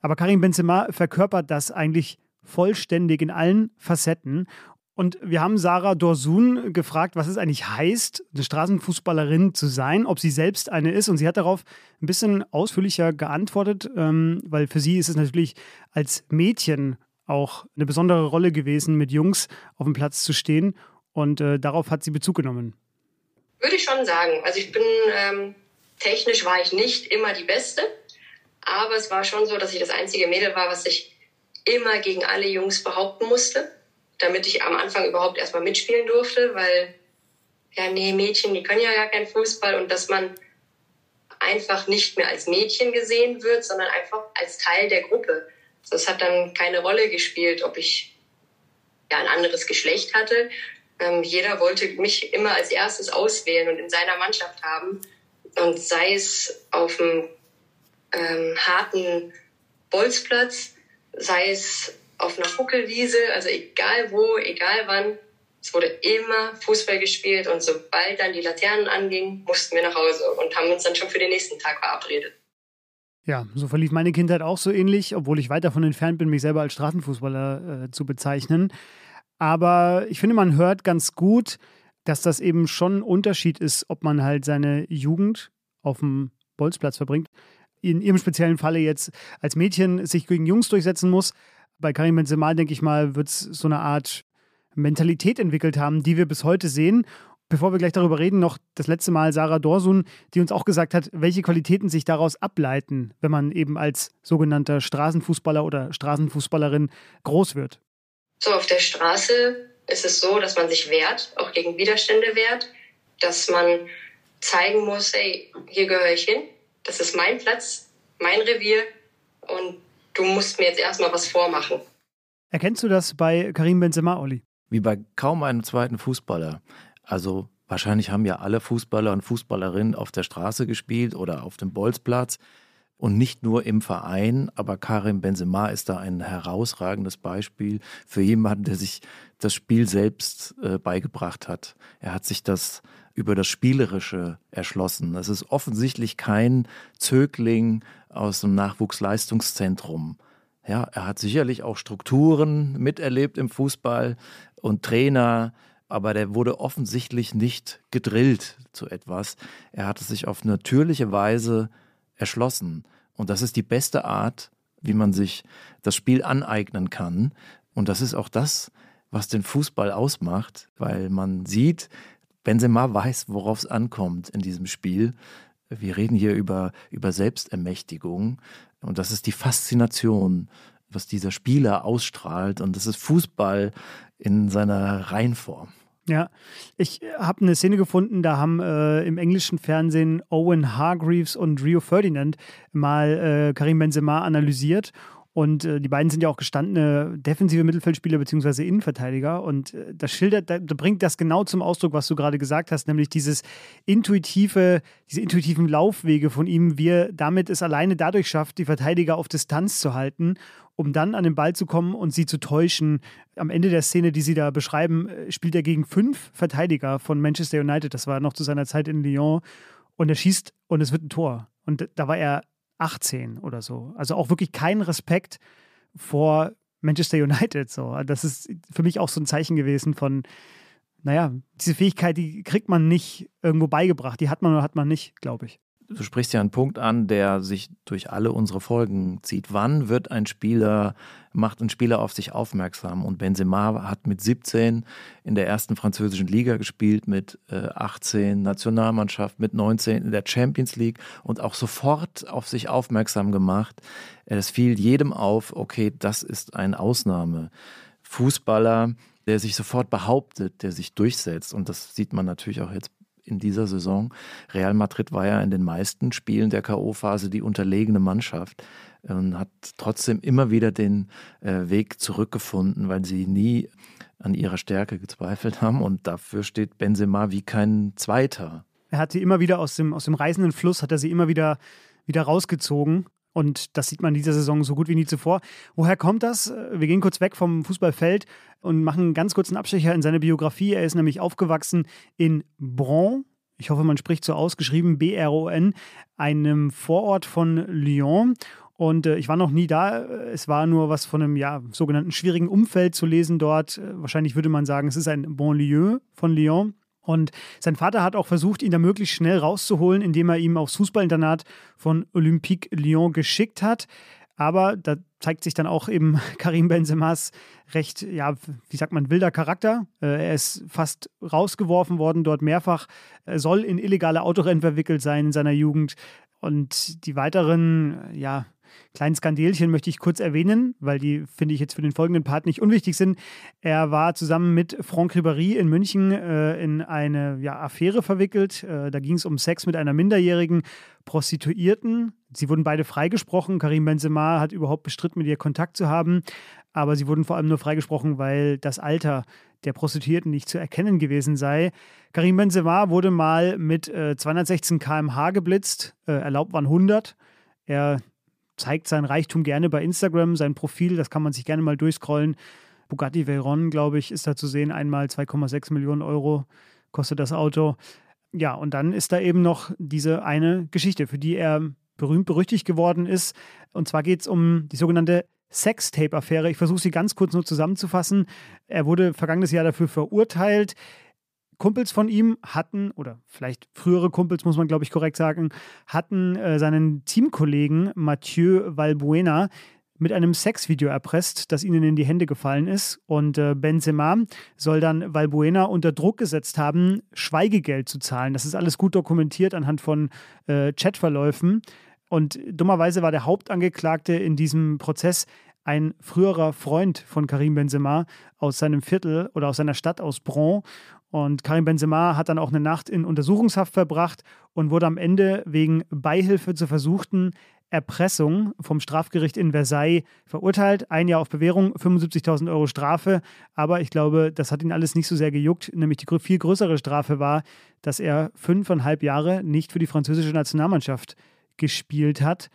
Aber Karim Benzema verkörpert das eigentlich vollständig in allen Facetten. Und wir haben Sarah Dorsun gefragt, was es eigentlich heißt, eine Straßenfußballerin zu sein, ob sie selbst eine ist. Und sie hat darauf ein bisschen ausführlicher geantwortet, ähm, weil für sie ist es natürlich als Mädchen auch eine besondere Rolle gewesen, mit Jungs auf dem Platz zu stehen. Und äh, darauf hat sie Bezug genommen. Würde ich schon sagen. Also ich bin ähm, technisch war ich nicht immer die Beste, aber es war schon so, dass ich das einzige Mädel war, was sich immer gegen alle Jungs behaupten musste damit ich am Anfang überhaupt erstmal mitspielen durfte, weil, ja, nee, Mädchen, die können ja gar keinen Fußball und dass man einfach nicht mehr als Mädchen gesehen wird, sondern einfach als Teil der Gruppe. Das hat dann keine Rolle gespielt, ob ich ja ein anderes Geschlecht hatte. Ähm, jeder wollte mich immer als erstes auswählen und in seiner Mannschaft haben. Und sei es auf dem ähm, harten Bolzplatz, sei es auf einer Huckelwiese, also egal wo, egal wann, es wurde immer Fußball gespielt und sobald dann die Laternen angingen, mussten wir nach Hause und haben uns dann schon für den nächsten Tag verabredet. Ja, so verlief meine Kindheit auch so ähnlich, obwohl ich weit davon entfernt bin, mich selber als Straßenfußballer äh, zu bezeichnen. Aber ich finde, man hört ganz gut, dass das eben schon ein Unterschied ist, ob man halt seine Jugend auf dem Bolzplatz verbringt. In ihrem speziellen Falle jetzt als Mädchen sich gegen Jungs durchsetzen muss bei Karim Benzema, denke ich mal, wird es so eine Art Mentalität entwickelt haben, die wir bis heute sehen. Bevor wir gleich darüber reden, noch das letzte Mal Sarah Dorsun, die uns auch gesagt hat, welche Qualitäten sich daraus ableiten, wenn man eben als sogenannter Straßenfußballer oder Straßenfußballerin groß wird. So, auf der Straße ist es so, dass man sich wehrt, auch gegen Widerstände wehrt, dass man zeigen muss, hey, hier gehöre ich hin, das ist mein Platz, mein Revier und du musst mir jetzt erstmal was vormachen. Erkennst du das bei Karim Benzema, Olli? Wie bei kaum einem zweiten Fußballer. Also wahrscheinlich haben ja alle Fußballer und Fußballerinnen auf der Straße gespielt oder auf dem Bolzplatz und nicht nur im Verein, aber Karim Benzema ist da ein herausragendes Beispiel für jemanden, der sich das Spiel selbst äh, beigebracht hat. Er hat sich das über das Spielerische erschlossen. Es ist offensichtlich kein Zögling aus dem Nachwuchsleistungszentrum. Ja, er hat sicherlich auch Strukturen miterlebt im Fußball und Trainer, aber der wurde offensichtlich nicht gedrillt zu etwas. Er hat es sich auf natürliche Weise erschlossen. Und das ist die beste Art, wie man sich das Spiel aneignen kann. Und das ist auch das, was den Fußball ausmacht, weil man sieht, Benzema weiß, worauf es ankommt in diesem Spiel. Wir reden hier über, über Selbstermächtigung und das ist die Faszination, was dieser Spieler ausstrahlt und das ist Fußball in seiner Reinform. Ja, ich habe eine Szene gefunden, da haben äh, im englischen Fernsehen Owen Hargreaves und Rio Ferdinand mal äh, Karim Benzema analysiert und äh, die beiden sind ja auch gestandene defensive Mittelfeldspieler bzw. Innenverteidiger. Und äh, das schildert, da, bringt das genau zum Ausdruck, was du gerade gesagt hast, nämlich dieses intuitive, diese intuitiven Laufwege von ihm, wie er damit es alleine dadurch schafft, die Verteidiger auf Distanz zu halten, um dann an den Ball zu kommen und sie zu täuschen. Am Ende der Szene, die sie da beschreiben, äh, spielt er gegen fünf Verteidiger von Manchester United. Das war noch zu seiner Zeit in Lyon. Und er schießt und es wird ein Tor. Und da war er 18 oder so. Also auch wirklich kein Respekt vor Manchester United. So. Das ist für mich auch so ein Zeichen gewesen von, naja, diese Fähigkeit, die kriegt man nicht irgendwo beigebracht. Die hat man oder hat man nicht, glaube ich du sprichst ja einen Punkt an, der sich durch alle unsere Folgen zieht. Wann wird ein Spieler, macht ein Spieler auf sich aufmerksam? Und Benzema hat mit 17 in der ersten französischen Liga gespielt, mit 18 Nationalmannschaft, mit 19 in der Champions League und auch sofort auf sich aufmerksam gemacht. Es fiel jedem auf, okay, das ist ein Ausnahmefußballer, der sich sofort behauptet, der sich durchsetzt. Und das sieht man natürlich auch jetzt in dieser Saison. Real Madrid war ja in den meisten Spielen der K.O.-Phase die unterlegene Mannschaft und hat trotzdem immer wieder den äh, Weg zurückgefunden, weil sie nie an ihrer Stärke gezweifelt haben. Und dafür steht Benzema wie kein Zweiter. Er hat sie immer wieder aus dem, aus dem reißenden Fluss, hat er sie immer wieder, wieder rausgezogen. Und das sieht man in dieser Saison so gut wie nie zuvor. Woher kommt das? Wir gehen kurz weg vom Fußballfeld und machen einen ganz kurzen Abstecher in seine Biografie. Er ist nämlich aufgewachsen in Bron. Ich hoffe, man spricht so ausgeschrieben, B-R-O-N, einem Vorort von Lyon. Und äh, ich war noch nie da. Es war nur was von einem ja, sogenannten schwierigen Umfeld zu lesen dort. Äh, wahrscheinlich würde man sagen, es ist ein Bonlieu von Lyon. Und sein Vater hat auch versucht, ihn da möglichst schnell rauszuholen, indem er ihm aufs Fußballinternat von Olympique Lyon geschickt hat. Aber da zeigt sich dann auch eben Karim Benzemas recht, ja, wie sagt man, wilder Charakter. Äh, er ist fast rausgeworfen worden, dort mehrfach. Er soll in illegale Autorennen verwickelt sein in seiner Jugend. Und die weiteren, ja, kleinen Skandelchen möchte ich kurz erwähnen, weil die, finde ich, jetzt für den folgenden Part nicht unwichtig sind. Er war zusammen mit Franck Ribéry in München äh, in eine ja, Affäre verwickelt. Äh, da ging es um Sex mit einer minderjährigen Prostituierten. Sie wurden beide freigesprochen. Karim Benzema hat überhaupt bestritten, mit ihr Kontakt zu haben. Aber sie wurden vor allem nur freigesprochen, weil das Alter der Prostituierten nicht zu erkennen gewesen sei. Karim Benzema wurde mal mit äh, 216 km/h geblitzt. Äh, erlaubt waren 100. Er zeigt sein Reichtum gerne bei Instagram, sein Profil, das kann man sich gerne mal durchscrollen. Bugatti Veyron, glaube ich, ist da zu sehen. Einmal 2,6 Millionen Euro kostet das Auto. Ja, und dann ist da eben noch diese eine Geschichte, für die er berühmt berüchtigt geworden ist. Und zwar geht es um die sogenannte Sextape-Affäre. Ich versuche sie ganz kurz nur zusammenzufassen. Er wurde vergangenes Jahr dafür verurteilt. Kumpels von ihm hatten, oder vielleicht frühere Kumpels, muss man glaube ich korrekt sagen, hatten äh, seinen Teamkollegen Mathieu Valbuena mit einem Sexvideo erpresst, das ihnen in die Hände gefallen ist. Und äh, Benzema soll dann Valbuena unter Druck gesetzt haben, Schweigegeld zu zahlen. Das ist alles gut dokumentiert anhand von äh, Chatverläufen. Und dummerweise war der Hauptangeklagte in diesem Prozess ein früherer Freund von Karim Benzema aus seinem Viertel oder aus seiner Stadt, aus Bron. Und Karim Benzema hat dann auch eine Nacht in Untersuchungshaft verbracht und wurde am Ende wegen Beihilfe zur versuchten Erpressung vom Strafgericht in Versailles verurteilt. Ein Jahr auf Bewährung, 75.000 Euro Strafe. Aber ich glaube, das hat ihn alles nicht so sehr gejuckt. Nämlich die viel größere Strafe war, dass er fünfeinhalb Jahre nicht für die französische Nationalmannschaft gespielt hat.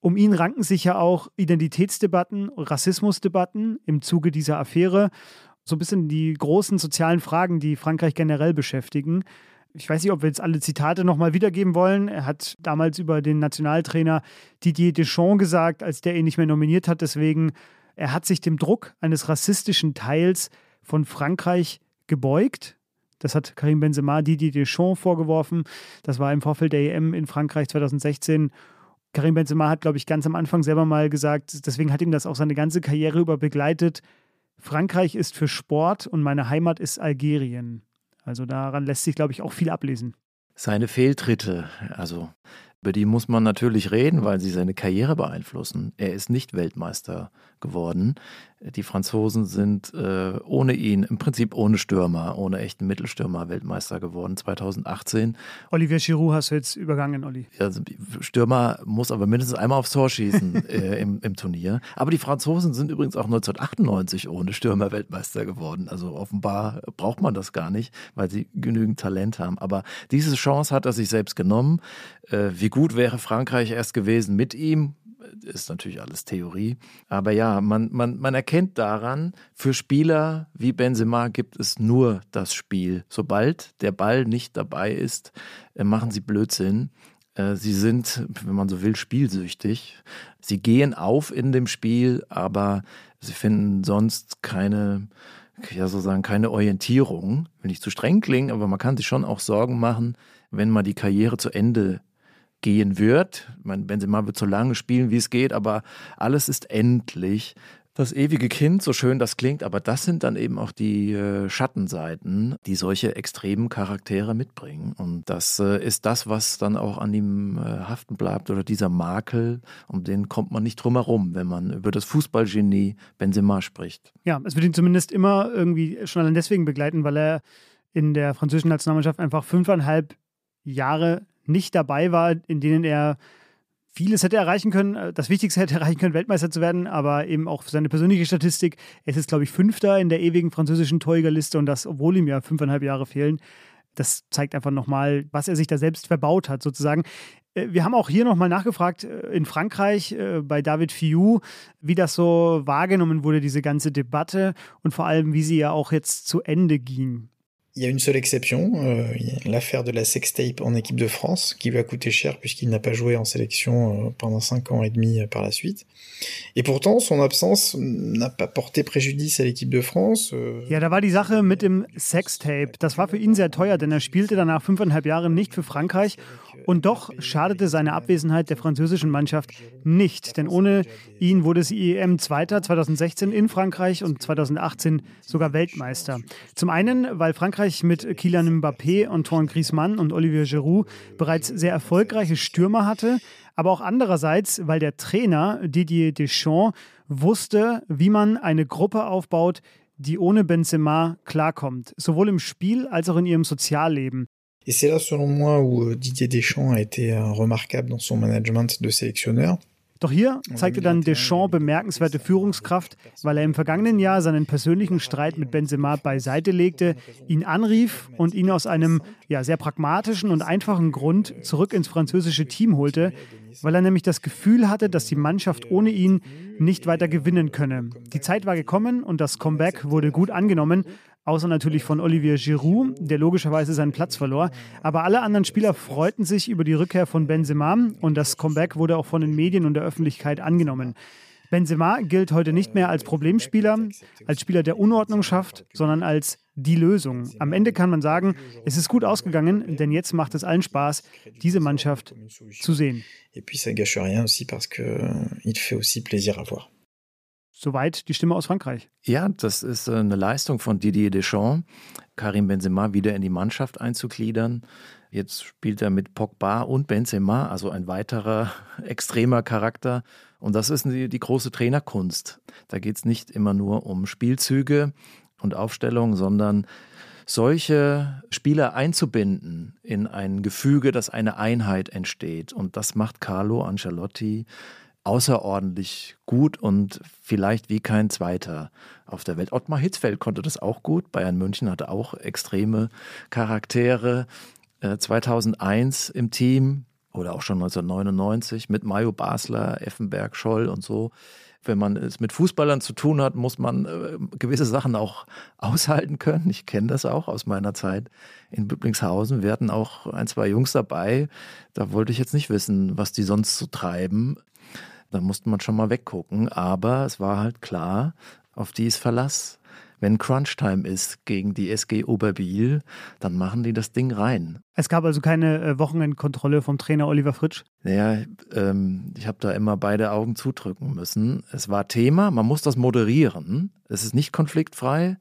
Um ihn ranken sich ja auch Identitätsdebatten, Rassismusdebatten im Zuge dieser Affäre so ein bisschen die großen sozialen Fragen, die Frankreich generell beschäftigen. Ich weiß nicht, ob wir jetzt alle Zitate nochmal wiedergeben wollen. Er hat damals über den Nationaltrainer Didier Deschamps gesagt, als der ihn nicht mehr nominiert hat. Deswegen, er hat sich dem Druck eines rassistischen Teils von Frankreich gebeugt. Das hat Karim Benzema Didier Deschamps vorgeworfen. Das war im Vorfeld der EM in Frankreich 2016. Karim Benzema hat, glaube ich, ganz am Anfang selber mal gesagt, deswegen hat ihm das auch seine ganze Karriere über begleitet. Frankreich ist für Sport und meine Heimat ist Algerien. Also daran lässt sich, glaube ich, auch viel ablesen. Seine Fehltritte, also über die muss man natürlich reden, weil sie seine Karriere beeinflussen. Er ist nicht Weltmeister geworden. Die Franzosen sind äh, ohne ihn, im Prinzip ohne Stürmer, ohne echten Mittelstürmer Weltmeister geworden 2018. Olivier Giroud hast du jetzt übergangen, Olli. Also Stürmer muss aber mindestens einmal aufs Tor schießen äh, im, im Turnier. Aber die Franzosen sind übrigens auch 1998 ohne Stürmer Weltmeister geworden. Also offenbar braucht man das gar nicht, weil sie genügend Talent haben. Aber diese Chance hat er sich selbst genommen. Äh, wie gut wäre Frankreich erst gewesen mit ihm? Ist natürlich alles Theorie. Aber ja, man, man, man erkennt daran, für Spieler wie Benzema gibt es nur das Spiel. Sobald der Ball nicht dabei ist, äh, machen sie Blödsinn. Äh, sie sind, wenn man so will, spielsüchtig. Sie gehen auf in dem Spiel, aber sie finden sonst keine, ja sozusagen keine Orientierung. Will nicht zu streng klingen, aber man kann sich schon auch Sorgen machen, wenn mal die Karriere zu Ende gehen wird. Ich meine, Benzema wird so lange spielen, wie es geht, aber alles ist endlich. Das ewige Kind, so schön das klingt, aber das sind dann eben auch die äh, Schattenseiten, die solche extremen Charaktere mitbringen. Und das äh, ist das, was dann auch an ihm äh, haften bleibt oder dieser Makel, um den kommt man nicht drum herum, wenn man über das Fußballgenie Benzema spricht. Ja, es wird ihn zumindest immer irgendwie schon allein deswegen begleiten, weil er in der französischen Nationalmannschaft einfach fünfeinhalb Jahre nicht dabei war, in denen er vieles hätte erreichen können, äh, das Wichtigste hätte erreichen können, Weltmeister zu werden, aber eben auch seine persönliche Statistik. Er ist, glaube ich, Fünfter in der ewigen französischen Torjägerliste und das, obwohl ihm ja fünfeinhalb Jahre fehlen. Das zeigt einfach nochmal, was er sich da selbst verbaut hat, sozusagen. Äh, wir haben auch hier nochmal nachgefragt äh, in Frankreich bei David Fiou, wie das so wahrgenommen wurde, diese ganze Debatte und vor allem, wie sie ja auch jetzt zu Ende ging. Il y a une seule exception, euh, l'affaire de la sextape en équipe de France, qui lui a coûté cher puisqu'il n'a pas joué en sélection euh, pendant cinq ans et demi euh, par la suite. Et pourtant, son absence n'a pas porté préjudice à l'équipe de France. Ja, da war die Sache mit dem Sextape. Das war für ihn sehr teuer, denn er spielte danach fünfeinhalb Jahre nicht für Frankreich. Und doch schadete seine Abwesenheit der französischen Mannschaft nicht, denn ohne ihn wurde sie EM Zweiter 2016 in Frankreich und 2018 sogar Weltmeister. Zum einen, weil Frankreich mit Kylian Mbappé, Antoine Griezmann und Olivier Giroud bereits sehr erfolgreiche Stürmer hatte, aber auch andererseits, weil der Trainer Didier Deschamps wusste, wie man eine Gruppe aufbaut, die ohne Benzema klarkommt, sowohl im Spiel als auch in ihrem Sozialleben. Et c'est là, selon moi, où euh, Didier Deschamps a été euh, remarquable dans son management de sélectionneur. Doch hier zeigte dann Deschamps bemerkenswerte Führungskraft, weil er im vergangenen Jahr seinen persönlichen Streit mit Benzema beiseite legte, ihn anrief und ihn aus einem ja, sehr pragmatischen und einfachen Grund zurück ins französische Team holte, weil er nämlich das Gefühl hatte, dass die Mannschaft ohne ihn nicht weiter gewinnen könne. Die Zeit war gekommen und das Comeback wurde gut angenommen, außer natürlich von Olivier Giroud, der logischerweise seinen Platz verlor. Aber alle anderen Spieler freuten sich über die Rückkehr von Benzema und das Comeback wurde auch von den Medien und der Öffentlichkeit angenommen. Benzema gilt heute nicht mehr als Problemspieler, als Spieler, der Unordnung schafft, sondern als die Lösung. Am Ende kann man sagen, es ist gut ausgegangen, denn jetzt macht es allen Spaß, diese Mannschaft zu sehen. Et puis ça gâche rien aussi parce que euh, il fait aussi plaisir à voir. Soweit die Stimme aus Frankreich. Ja, das ist äh, eine Leistung von Didier Deschamps, Karim Benzema wieder in die Mannschaft einzugliedern. Jetzt spielt er mit Pogba und Benzema, also ein weiterer extremer Charakter. Und das ist die, die große Trainerkunst. Da geht es nicht immer nur um Spielzüge und Aufstellung, sondern solche Spieler einzubinden in ein Gefüge, dass eine Einheit entsteht. Und das macht Carlo Ancelotti außerordentlich gut und vielleicht wie kein zweiter auf der Welt. Ottmar Hitzfeld konnte das auch gut. Bayern München hatte auch extreme Charaktere. 2001 äh, im Team oder auch schon 1999 mit Mayo Basler, Effenberg, Scholl und so. Wenn man es mit Fußballern zu tun hat, muss man äh, gewisse Sachen auch aushalten können. Ich kenne das auch aus meiner Zeit in Büblingshausen. Wir hatten auch ein, zwei Jungs dabei. Da wollte ich jetzt nicht wissen, was die sonst so treiben. Da musste man schon mal weggucken. Aber es war halt klar, auf die ist Verlass. Wenn Crunchtime ist gegen die SG Oberbiel, dann machen die das Ding rein. Es gab also keine äh, Wochenendkontrolle vom Trainer Oliver Fritsch? Naja, ähm, ich habe da immer beide Augen zudrücken müssen. Es war Thema, man muss das moderieren. Es ist nicht konfliktfrei.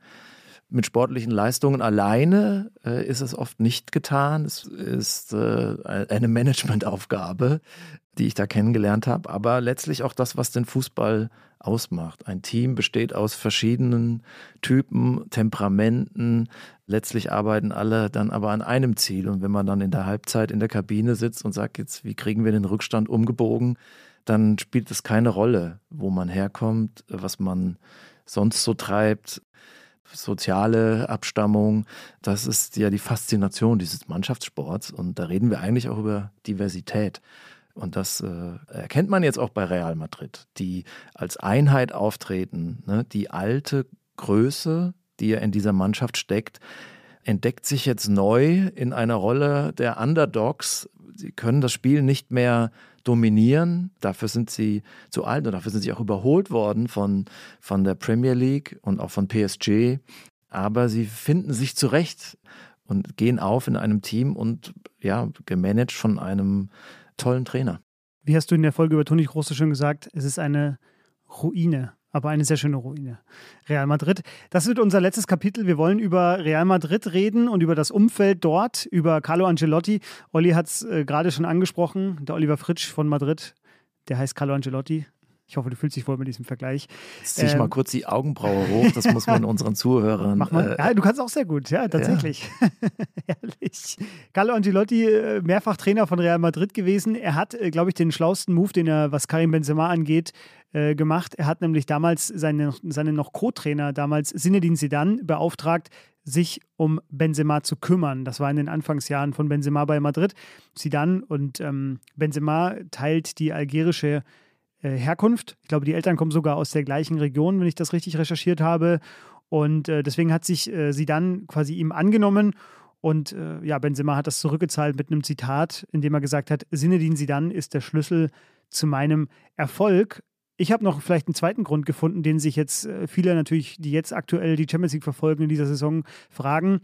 Mit sportlichen Leistungen alleine äh, ist es oft nicht getan. Es ist äh, eine Managementaufgabe die ich da kennengelernt habe, aber letztlich auch das, was den Fußball ausmacht. Ein Team besteht aus verschiedenen Typen, Temperamenten. Letztlich arbeiten alle dann aber an einem Ziel. Und wenn man dann in der Halbzeit in der Kabine sitzt und sagt, jetzt, wie kriegen wir den Rückstand umgebogen, dann spielt es keine Rolle, wo man herkommt, was man sonst so treibt. Soziale Abstammung, das ist ja die Faszination dieses Mannschaftssports. Und da reden wir eigentlich auch über Diversität. Und das äh, erkennt man jetzt auch bei Real Madrid, die als Einheit auftreten. Ne? Die alte Größe, die ja in dieser Mannschaft steckt, entdeckt sich jetzt neu in einer Rolle der Underdogs. Sie können das Spiel nicht mehr dominieren. Dafür sind sie zu alt und dafür sind sie auch überholt worden von, von der Premier League und auch von PSG. Aber sie finden sich zurecht und gehen auf in einem Team und ja, gemanagt von einem tollen Trainer. Wie hast du in der Folge über Toni Groß so schön gesagt, es ist eine Ruine, aber eine sehr schöne Ruine. Real Madrid. Das wird unser letztes Kapitel. Wir wollen über Real Madrid reden und über das Umfeld dort, über Carlo Ancelotti. Olli hat es äh, gerade schon angesprochen, der Oliver Fritsch von Madrid. Der heißt Carlo Ancelotti. Ich hoffe, du fühlst dich wohl mit diesem Vergleich. Zieh ich ähm, mal kurz die Augenbraue hoch, das muss man unseren Zuhörern. Mach mal. Äh, ja, du kannst auch sehr gut, ja, tatsächlich. Ja. Herrlich. Carlo Angelotti, äh, mehrfach Trainer von Real Madrid gewesen. Er hat, äh, glaube ich, den schlauesten Move, den er, was Karim Benzema angeht, äh, gemacht. Er hat nämlich damals seine, seine noch Co-Trainer, damals Zinedine Zidane, beauftragt, sich um Benzema zu kümmern. Das war in den Anfangsjahren von Benzema bei Madrid. Zidane und ähm, Benzema teilt die algerische äh, Herkunft. Ich glaube, die Eltern kommen sogar aus der gleichen Region, wenn ich das richtig recherchiert habe. Und äh, deswegen hat sich äh, sie dann quasi ihm angenommen. Und äh, ja, Benzema hat das zurückgezahlt mit einem Zitat, in dem er gesagt hat: Sinedin Sidan ist der Schlüssel zu meinem Erfolg. Ich habe noch vielleicht einen zweiten Grund gefunden, den sich jetzt äh, viele natürlich, die jetzt aktuell die Champions League verfolgen in dieser Saison, fragen.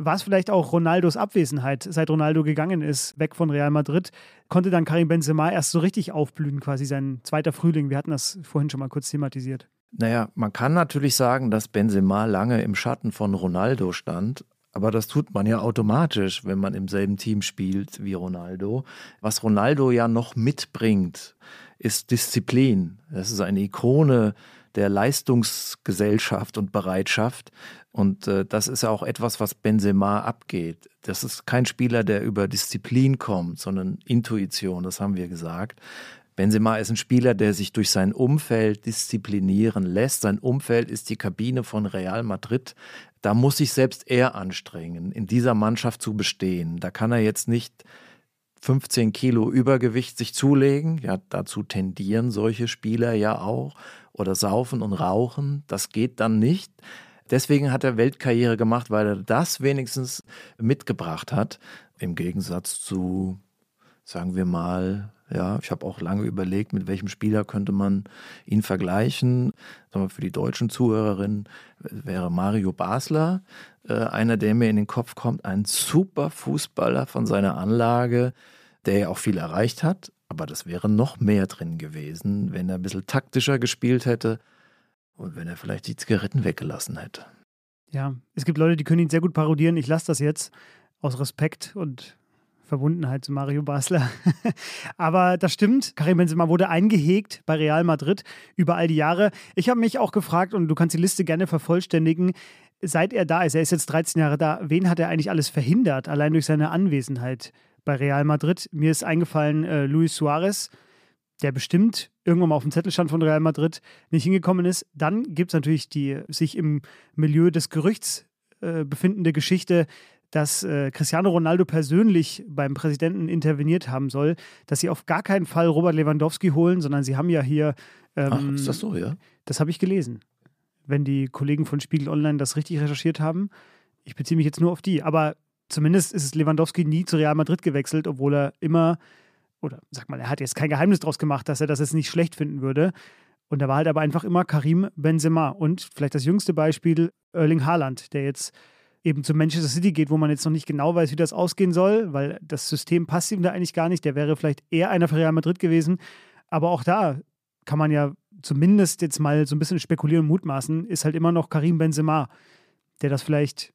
War es vielleicht auch Ronaldos Abwesenheit, seit Ronaldo gegangen ist, weg von Real Madrid? Konnte dann Karim Benzema erst so richtig aufblühen, quasi sein zweiter Frühling? Wir hatten das vorhin schon mal kurz thematisiert. Naja, man kann natürlich sagen, dass Benzema lange im Schatten von Ronaldo stand. Aber das tut man ja automatisch, wenn man im selben Team spielt wie Ronaldo. Was Ronaldo ja noch mitbringt, ist Disziplin. Das ist eine Ikone der Leistungsgesellschaft und Bereitschaft. Und äh, das ist auch etwas, was Benzema abgeht. Das ist kein Spieler, der über Disziplin kommt, sondern Intuition, das haben wir gesagt. Benzema ist ein Spieler, der sich durch sein Umfeld disziplinieren lässt. Sein Umfeld ist die Kabine von Real Madrid. Da muss sich selbst er anstrengen, in dieser Mannschaft zu bestehen. Da kann er jetzt nicht 15 Kilo Übergewicht sich zulegen. Ja, dazu tendieren solche Spieler ja auch. Oder saufen und rauchen. Das geht dann nicht. Deswegen hat er Weltkarriere gemacht, weil er das wenigstens mitgebracht hat. Im Gegensatz zu, sagen wir mal, ja, ich habe auch lange überlegt, mit welchem Spieler könnte man ihn vergleichen. Für die deutschen Zuhörerinnen wäre Mario Basler äh, einer, der mir in den Kopf kommt. Ein super Fußballer von seiner Anlage, der ja auch viel erreicht hat. Aber das wäre noch mehr drin gewesen, wenn er ein bisschen taktischer gespielt hätte und wenn er vielleicht die Zigaretten weggelassen hätte. Ja, es gibt Leute, die können ihn sehr gut parodieren. Ich lasse das jetzt aus Respekt und Verbundenheit zu Mario Basler. Aber das stimmt. Karim Benzema wurde eingehegt bei Real Madrid über all die Jahre. Ich habe mich auch gefragt, und du kannst die Liste gerne vervollständigen, seit er da ist, er ist jetzt 13 Jahre da, wen hat er eigentlich alles verhindert, allein durch seine Anwesenheit bei Real Madrid? Mir ist eingefallen, äh, Luis Suarez, der bestimmt irgendwann mal auf dem Zettel stand von Real Madrid, nicht hingekommen ist. Dann gibt es natürlich die sich im Milieu des Gerüchts äh, befindende Geschichte, dass äh, Cristiano Ronaldo persönlich beim Präsidenten interveniert haben soll, dass sie auf gar keinen Fall Robert Lewandowski holen, sondern sie haben ja hier. Ähm, Ach, ist das so, ja? Das habe ich gelesen. Wenn die Kollegen von Spiegel Online das richtig recherchiert haben. Ich beziehe mich jetzt nur auf die. Aber zumindest ist Lewandowski nie zu Real Madrid gewechselt, obwohl er immer, oder sag mal, er hat jetzt kein Geheimnis draus gemacht, dass er das jetzt nicht schlecht finden würde. Und da war halt aber einfach immer Karim Benzema. Und vielleicht das jüngste Beispiel, Erling Haaland, der jetzt eben zu Manchester City geht, wo man jetzt noch nicht genau weiß, wie das ausgehen soll, weil das System passt ihm da eigentlich gar nicht. Der wäre vielleicht eher einer für Real Madrid gewesen. Aber auch da kann man ja zumindest jetzt mal so ein bisschen spekulieren und mutmaßen, ist halt immer noch Karim Benzema, der das vielleicht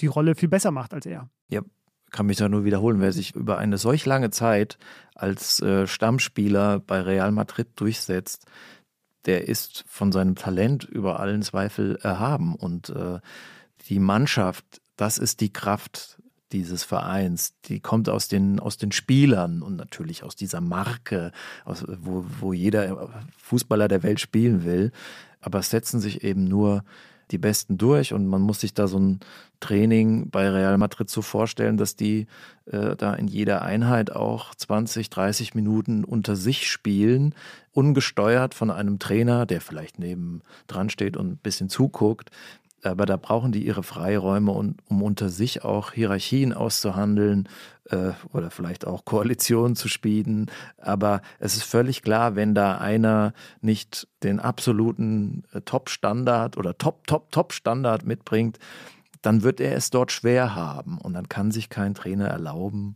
die Rolle viel besser macht als er. Ja, kann mich da nur wiederholen, wer sich über eine solch lange Zeit als äh, Stammspieler bei Real Madrid durchsetzt, der ist von seinem Talent über allen Zweifel erhaben und äh, die Mannschaft, das ist die Kraft dieses Vereins. Die kommt aus den, aus den Spielern und natürlich aus dieser Marke, aus, wo, wo jeder Fußballer der Welt spielen will. Aber es setzen sich eben nur die Besten durch und man muss sich da so ein Training bei Real Madrid so vorstellen, dass die äh, da in jeder Einheit auch 20, 30 Minuten unter sich spielen, ungesteuert von einem Trainer, der vielleicht neben dran steht und ein bisschen zuguckt, aber da brauchen die ihre Freiräume, und, um unter sich auch Hierarchien auszuhandeln äh, oder vielleicht auch Koalitionen zu spielen. Aber es ist völlig klar, wenn da einer nicht den absoluten äh, Top-Standard oder Top-Top-Top-Standard mitbringt, dann wird er es dort schwer haben. Und dann kann sich kein Trainer erlauben,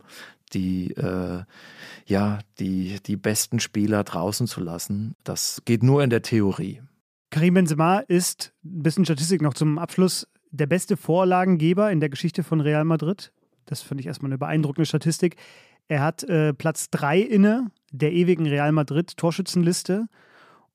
die, äh, ja, die, die besten Spieler draußen zu lassen. Das geht nur in der Theorie. Karim Benzema ist, ein bisschen Statistik noch zum Abschluss, der beste Vorlagengeber in der Geschichte von Real Madrid. Das finde ich erstmal eine beeindruckende Statistik. Er hat äh, Platz 3 inne der ewigen Real Madrid Torschützenliste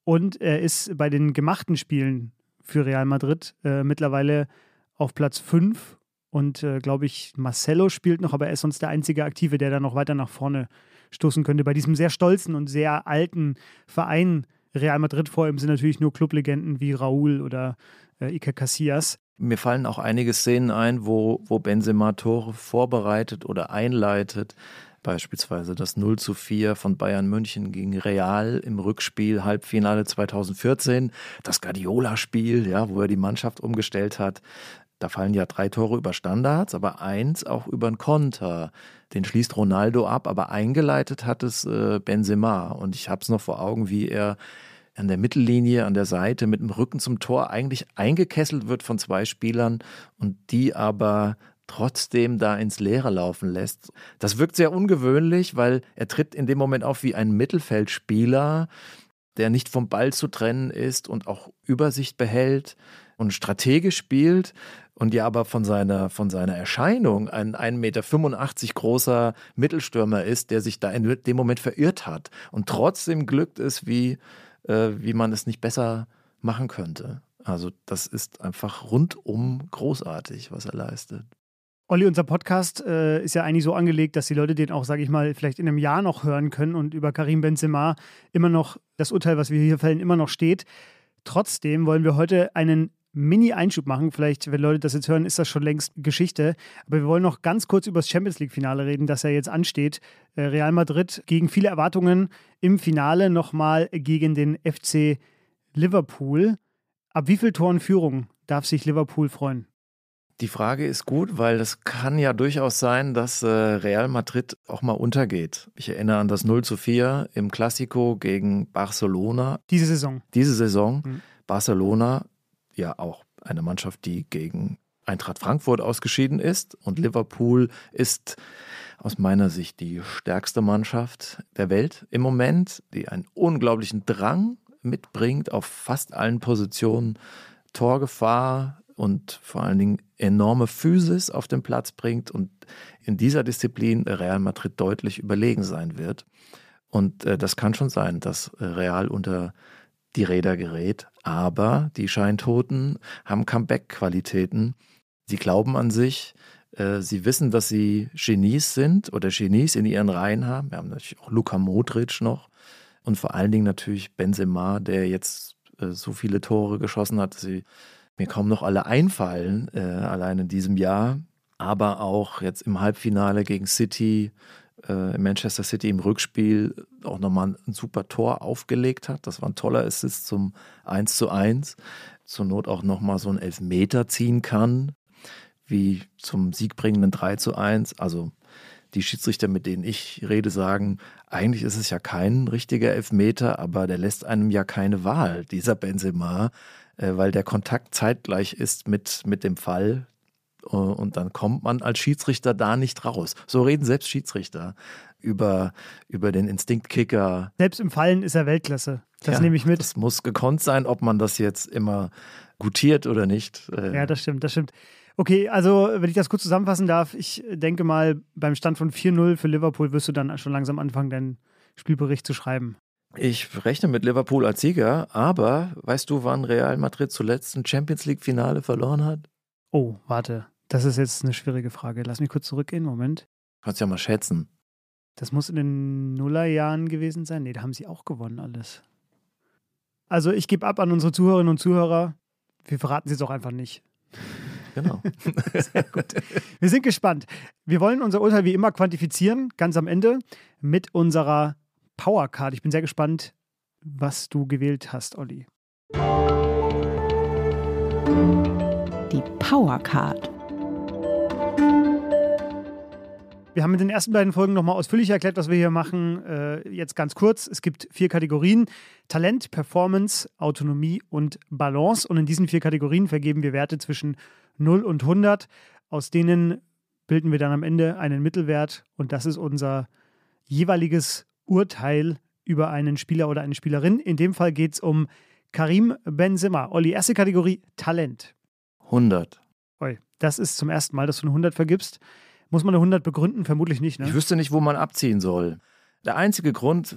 und er ist bei den gemachten Spielen für Real Madrid äh, mittlerweile auf Platz 5 und äh, glaube ich, Marcelo spielt noch, aber er ist sonst der einzige Aktive, der da noch weiter nach vorne stoßen könnte. Bei diesem sehr stolzen und sehr alten Verein Real Madrid vor ihm sind natürlich nur Clublegenden wie Raúl oder äh, Iker Casillas. Mir fallen auch einige Szenen ein, wo, wo Benzema Tore vorbereitet oder einleitet. Beispielsweise das 0 zu 4 von Bayern München gegen Real im Rückspiel, Halbfinale 2014. Das Guardiola-Spiel, ja, wo er die Mannschaft umgestellt hat. Da fallen ja drei Tore über Standards, aber eins auch über einen Konter. Den schließt Ronaldo ab, aber eingeleitet hat es äh, Benzema. Und ich habe es noch vor Augen, wie er an der Mittellinie, an der Seite mit dem Rücken zum Tor eigentlich eingekesselt wird von zwei Spielern und die aber trotzdem da ins Leere laufen lässt. Das wirkt sehr ungewöhnlich, weil er tritt in dem Moment auf wie ein Mittelfeldspieler, der nicht vom Ball zu trennen ist und auch Übersicht behält und strategisch spielt und ja aber von seiner, von seiner Erscheinung ein 1,85 Meter großer Mittelstürmer ist, der sich da in dem Moment verirrt hat. Und trotzdem glückt es, wie, äh, wie man es nicht besser machen könnte. Also das ist einfach rundum großartig, was er leistet. Olli, unser Podcast äh, ist ja eigentlich so angelegt, dass die Leute den auch, sage ich mal, vielleicht in einem Jahr noch hören können und über Karim Benzema immer noch das Urteil, was wir hier fällen, immer noch steht. Trotzdem wollen wir heute einen Mini-Einschub machen. Vielleicht, wenn Leute das jetzt hören, ist das schon längst Geschichte. Aber wir wollen noch ganz kurz über das Champions League-Finale reden, das ja jetzt ansteht. Äh, Real Madrid gegen viele Erwartungen im Finale nochmal gegen den FC Liverpool. Ab wie viel Toren Führung darf sich Liverpool freuen? Die Frage ist gut, weil es kann ja durchaus sein, dass äh, Real Madrid auch mal untergeht. Ich erinnere an das 0 zu 4 im Classico gegen Barcelona. Diese Saison. Diese Saison. Mhm. Barcelona, ja auch eine Mannschaft, die gegen Eintracht Frankfurt ausgeschieden ist. Und Liverpool ist aus meiner Sicht die stärkste Mannschaft der Welt im Moment, die einen unglaublichen Drang mitbringt auf fast allen Positionen. Torgefahr, und vor allen Dingen enorme Physis auf den Platz bringt und in dieser Disziplin Real Madrid deutlich überlegen sein wird. Und äh, das kann schon sein, dass Real unter die Räder gerät, aber die Scheintoten haben Comeback-Qualitäten. Sie glauben an sich, äh, sie wissen, dass sie Genies sind oder Genies in ihren Reihen haben. Wir haben natürlich auch Luka Modric noch und vor allen Dingen natürlich Benzema, der jetzt äh, so viele Tore geschossen hat, dass sie mir kaum noch alle einfallen, äh, allein in diesem Jahr. Aber auch jetzt im Halbfinale gegen City, äh, Manchester City im Rückspiel auch nochmal ein super Tor aufgelegt hat. Das war ein toller Assist zum 1 zu 1. Zur Not auch nochmal so einen Elfmeter ziehen kann, wie zum siegbringenden 3 zu 1. Also die Schiedsrichter, mit denen ich rede, sagen, eigentlich ist es ja kein richtiger Elfmeter, aber der lässt einem ja keine Wahl, dieser Benzema. Äh, weil der Kontakt zeitgleich ist mit, mit dem Fall. Äh, und dann kommt man als Schiedsrichter da nicht raus. So reden selbst Schiedsrichter über, über den Instinktkicker. Selbst im Fallen ist er Weltklasse. Das ja, nehme ich mit. Das muss gekonnt sein, ob man das jetzt immer gutiert oder nicht. Äh, ja, das stimmt, das stimmt. Okay, also wenn ich das kurz zusammenfassen darf, ich denke mal, beim Stand von 4-0 für Liverpool wirst du dann schon langsam anfangen, deinen Spielbericht zu schreiben. Ich rechne mit Liverpool als Sieger, aber weißt du, wann Real Madrid zuletzt ein Champions League-Finale verloren hat? Oh, warte. Das ist jetzt eine schwierige Frage. Lass mich kurz zurückgehen. Moment. Kannst ja mal schätzen. Das muss in den Nullerjahren gewesen sein. Nee, da haben sie auch gewonnen alles. Also ich gebe ab an unsere Zuhörerinnen und Zuhörer. Wir verraten sie es auch einfach nicht. Genau. Sehr gut. Wir sind gespannt. Wir wollen unser Urteil wie immer quantifizieren, ganz am Ende, mit unserer Powercard. Ich bin sehr gespannt, was du gewählt hast, Olli. Die Powercard. Wir haben in den ersten beiden Folgen nochmal ausführlich erklärt, was wir hier machen. Äh, jetzt ganz kurz. Es gibt vier Kategorien. Talent, Performance, Autonomie und Balance. Und in diesen vier Kategorien vergeben wir Werte zwischen 0 und 100. Aus denen bilden wir dann am Ende einen Mittelwert. Und das ist unser jeweiliges Urteil über einen Spieler oder eine Spielerin. In dem Fall geht es um Karim Benzema. Olli, erste Kategorie Talent. 100. Oi, das ist zum ersten Mal, dass du eine 100 vergibst. Muss man eine 100 begründen? Vermutlich nicht. Ne? Ich wüsste nicht, wo man abziehen soll. Der einzige Grund,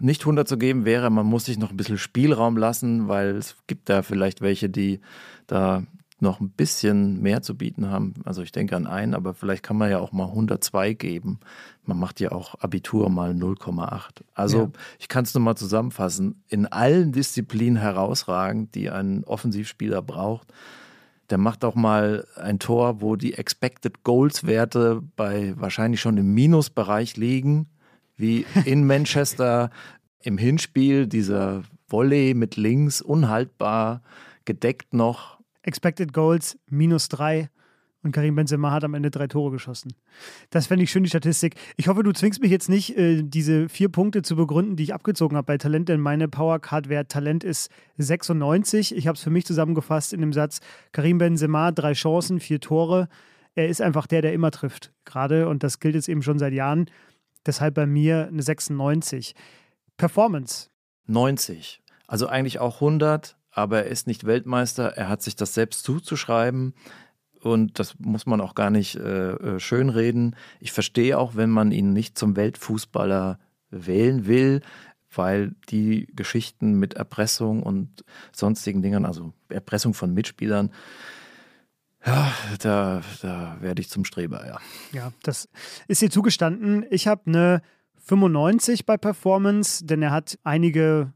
nicht 100 zu geben, wäre, man muss sich noch ein bisschen Spielraum lassen, weil es gibt da vielleicht welche, die da noch ein bisschen mehr zu bieten haben. Also ich denke an einen, aber vielleicht kann man ja auch mal 102 geben. Man macht ja auch Abitur mal 0,8. Also ja. ich kann es nur mal zusammenfassen. In allen Disziplinen herausragend, die ein Offensivspieler braucht. Der macht auch mal ein Tor, wo die Expected Goals Werte bei wahrscheinlich schon im Minusbereich liegen, wie in Manchester im Hinspiel dieser Volley mit links unhaltbar gedeckt noch. Expected Goals minus drei. Und Karim Benzema hat am Ende drei Tore geschossen. Das fände ich schön, die Statistik. Ich hoffe, du zwingst mich jetzt nicht, äh, diese vier Punkte zu begründen, die ich abgezogen habe bei Talent, denn meine Powercard-Wert Talent ist 96. Ich habe es für mich zusammengefasst in dem Satz: Karim Benzema, drei Chancen, vier Tore. Er ist einfach der, der immer trifft. Gerade, und das gilt jetzt eben schon seit Jahren. Deshalb bei mir eine 96. Performance. 90. Also eigentlich auch 100, aber er ist nicht Weltmeister. Er hat sich das selbst zuzuschreiben. Und das muss man auch gar nicht äh, äh, schönreden. Ich verstehe auch, wenn man ihn nicht zum Weltfußballer wählen will, weil die Geschichten mit Erpressung und sonstigen Dingen, also Erpressung von Mitspielern, ja, da, da werde ich zum Streber, ja. Ja, das ist dir zugestanden. Ich habe eine 95 bei Performance, denn er hat einige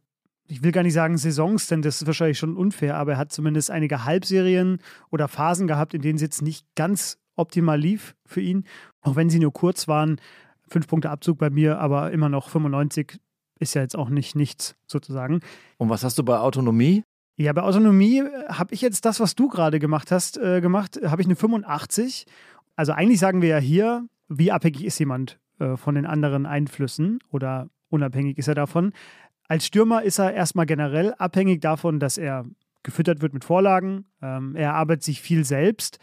ich will gar nicht sagen Saisons, denn das ist wahrscheinlich schon unfair, aber er hat zumindest einige Halbserien oder Phasen gehabt, in denen es jetzt nicht ganz optimal lief für ihn. Auch wenn sie nur kurz waren. Fünf Punkte Abzug bei mir, aber immer noch 95 ist ja jetzt auch nicht nichts sozusagen. Und was hast du bei Autonomie? Ja, bei Autonomie habe ich jetzt das, was du gerade gemacht hast, äh, gemacht, habe ich eine 85. Also eigentlich sagen wir ja hier, wie abhängig ist jemand äh, von den anderen Einflüssen oder unabhängig ist er davon. Als Stürmer ist er erstmal generell abhängig davon, dass er gefüttert wird mit Vorlagen. Ähm, er arbeitet sich viel selbst.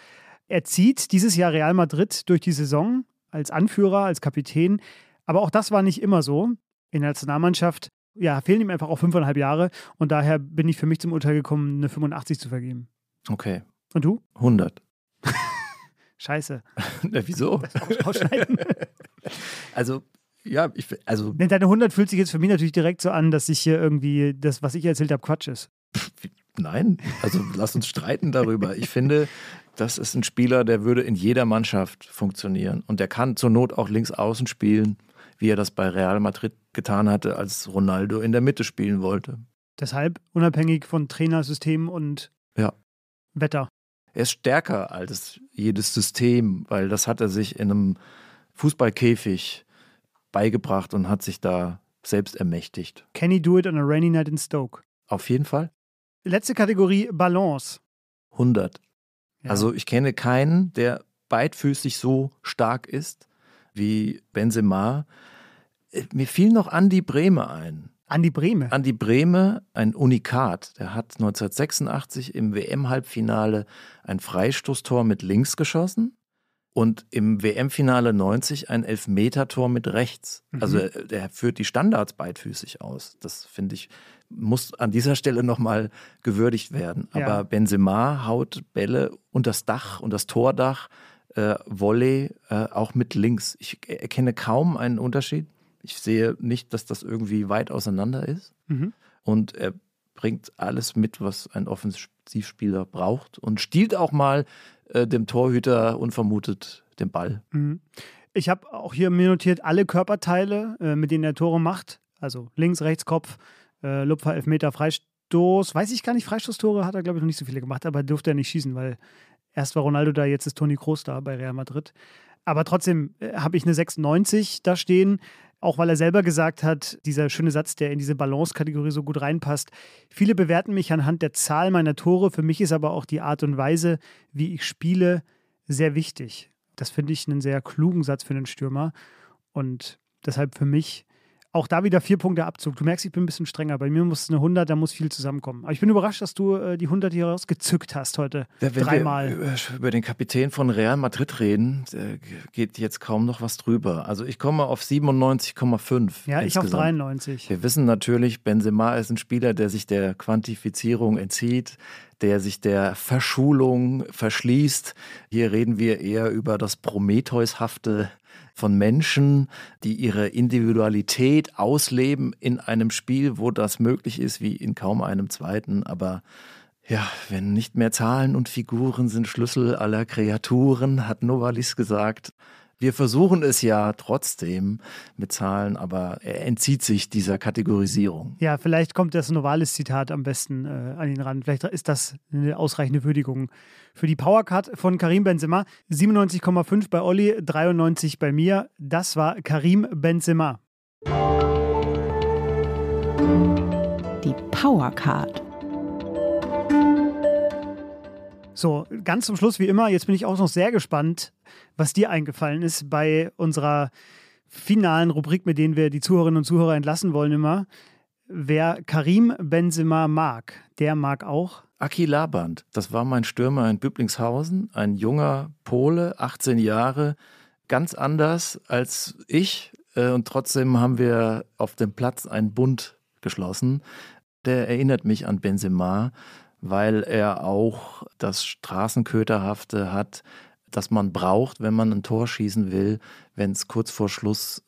Er zieht dieses Jahr Real Madrid durch die Saison als Anführer, als Kapitän. Aber auch das war nicht immer so. In der Nationalmannschaft ja, fehlen ihm einfach auch fünfeinhalb Jahre. Und daher bin ich für mich zum Urteil gekommen, eine 85 zu vergeben. Okay. Und du? 100. Scheiße. Na, wieso? Ausschneiden. also ja, ich, also. Deine 100 fühlt sich jetzt für mich natürlich direkt so an, dass ich hier irgendwie das, was ich erzählt habe, Quatsch ist. Nein, also lass uns streiten darüber. Ich finde, das ist ein Spieler, der würde in jeder Mannschaft funktionieren. Und der kann zur Not auch links außen spielen, wie er das bei Real Madrid getan hatte, als Ronaldo in der Mitte spielen wollte. Deshalb unabhängig von Trainersystem und ja. Wetter. Er ist stärker als jedes System, weil das hat er sich in einem Fußballkäfig beigebracht und hat sich da selbst ermächtigt. Can he do it on a rainy night in Stoke? Auf jeden Fall. Letzte Kategorie Balance. 100. Ja. Also ich kenne keinen, der beidfüßig so stark ist wie Benzema. Äh, mir fiel noch Andi Breme ein. Andi Breme? Andi Breme, ein Unikat. Der hat 1986 im WM-Halbfinale ein Freistoßtor mit links geschossen und im WM-Finale 90 ein Elfmeter-Tor mit rechts. Mhm. Also äh, der führt die Standards beidfüßig aus. Das finde ich, muss an dieser Stelle nochmal gewürdigt werden. Aber ja. Benzema haut Bälle und das Dach und das Tordach, äh, Volley äh, auch mit links. Ich erkenne kaum einen Unterschied. Ich sehe nicht, dass das irgendwie weit auseinander ist. Mhm. Und er bringt alles mit, was ein Offensivspieler braucht und stiehlt auch mal äh, dem Torhüter unvermutet den Ball. Mhm. Ich habe auch hier mir notiert alle Körperteile, äh, mit denen er Tore macht. Also links, rechts, Kopf, äh, Lupfer, Elfmeter, Freistoß. Weiß ich gar nicht, Freistoßtore hat er, glaube ich, noch nicht so viele gemacht, aber durfte er nicht schießen, weil erst war Ronaldo da, jetzt ist Toni Kroos da bei Real Madrid. Aber trotzdem äh, habe ich eine 96 da stehen. Auch weil er selber gesagt hat, dieser schöne Satz, der in diese Balance-Kategorie so gut reinpasst. Viele bewerten mich anhand der Zahl meiner Tore. Für mich ist aber auch die Art und Weise, wie ich spiele, sehr wichtig. Das finde ich einen sehr klugen Satz für einen Stürmer. Und deshalb für mich auch da wieder vier Punkte Abzug. Du merkst, ich bin ein bisschen strenger. Bei mir muss es eine 100, da muss viel zusammenkommen. Aber ich bin überrascht, dass du äh, die 100 hier rausgezückt hast heute. Ja, wenn Dreimal. Wir über den Kapitän von Real Madrid reden, äh, geht jetzt kaum noch was drüber. Also ich komme auf 97,5. Ja, ich auf 93. Wir wissen natürlich, Benzema ist ein Spieler, der sich der Quantifizierung entzieht der sich der Verschulung verschließt. Hier reden wir eher über das Prometheushafte von Menschen, die ihre Individualität ausleben in einem Spiel, wo das möglich ist, wie in kaum einem zweiten. Aber ja, wenn nicht mehr Zahlen und Figuren sind Schlüssel aller Kreaturen, hat Novalis gesagt, Wir versuchen es ja trotzdem mit Zahlen, aber er entzieht sich dieser Kategorisierung. Ja, vielleicht kommt das Novalis-Zitat am besten äh, an ihn ran. Vielleicht ist das eine ausreichende Würdigung für die Powercard von Karim Benzema. 97,5 bei Olli, 93 bei mir. Das war Karim Benzema. Die Powercard. So, ganz zum Schluss wie immer, jetzt bin ich auch noch sehr gespannt, was dir eingefallen ist bei unserer finalen Rubrik, mit denen wir die Zuhörerinnen und Zuhörer entlassen wollen immer. Wer Karim Benzema mag, der mag auch Aki Laband, das war mein Stürmer in Büblingshausen, ein junger Pole, 18 Jahre, ganz anders als ich. Äh, und trotzdem haben wir auf dem Platz einen Bund geschlossen. Der erinnert mich an Benzema weil er auch das Straßenköterhafte hat, das man braucht, wenn man ein Tor schießen will, wenn es kurz vor Schluss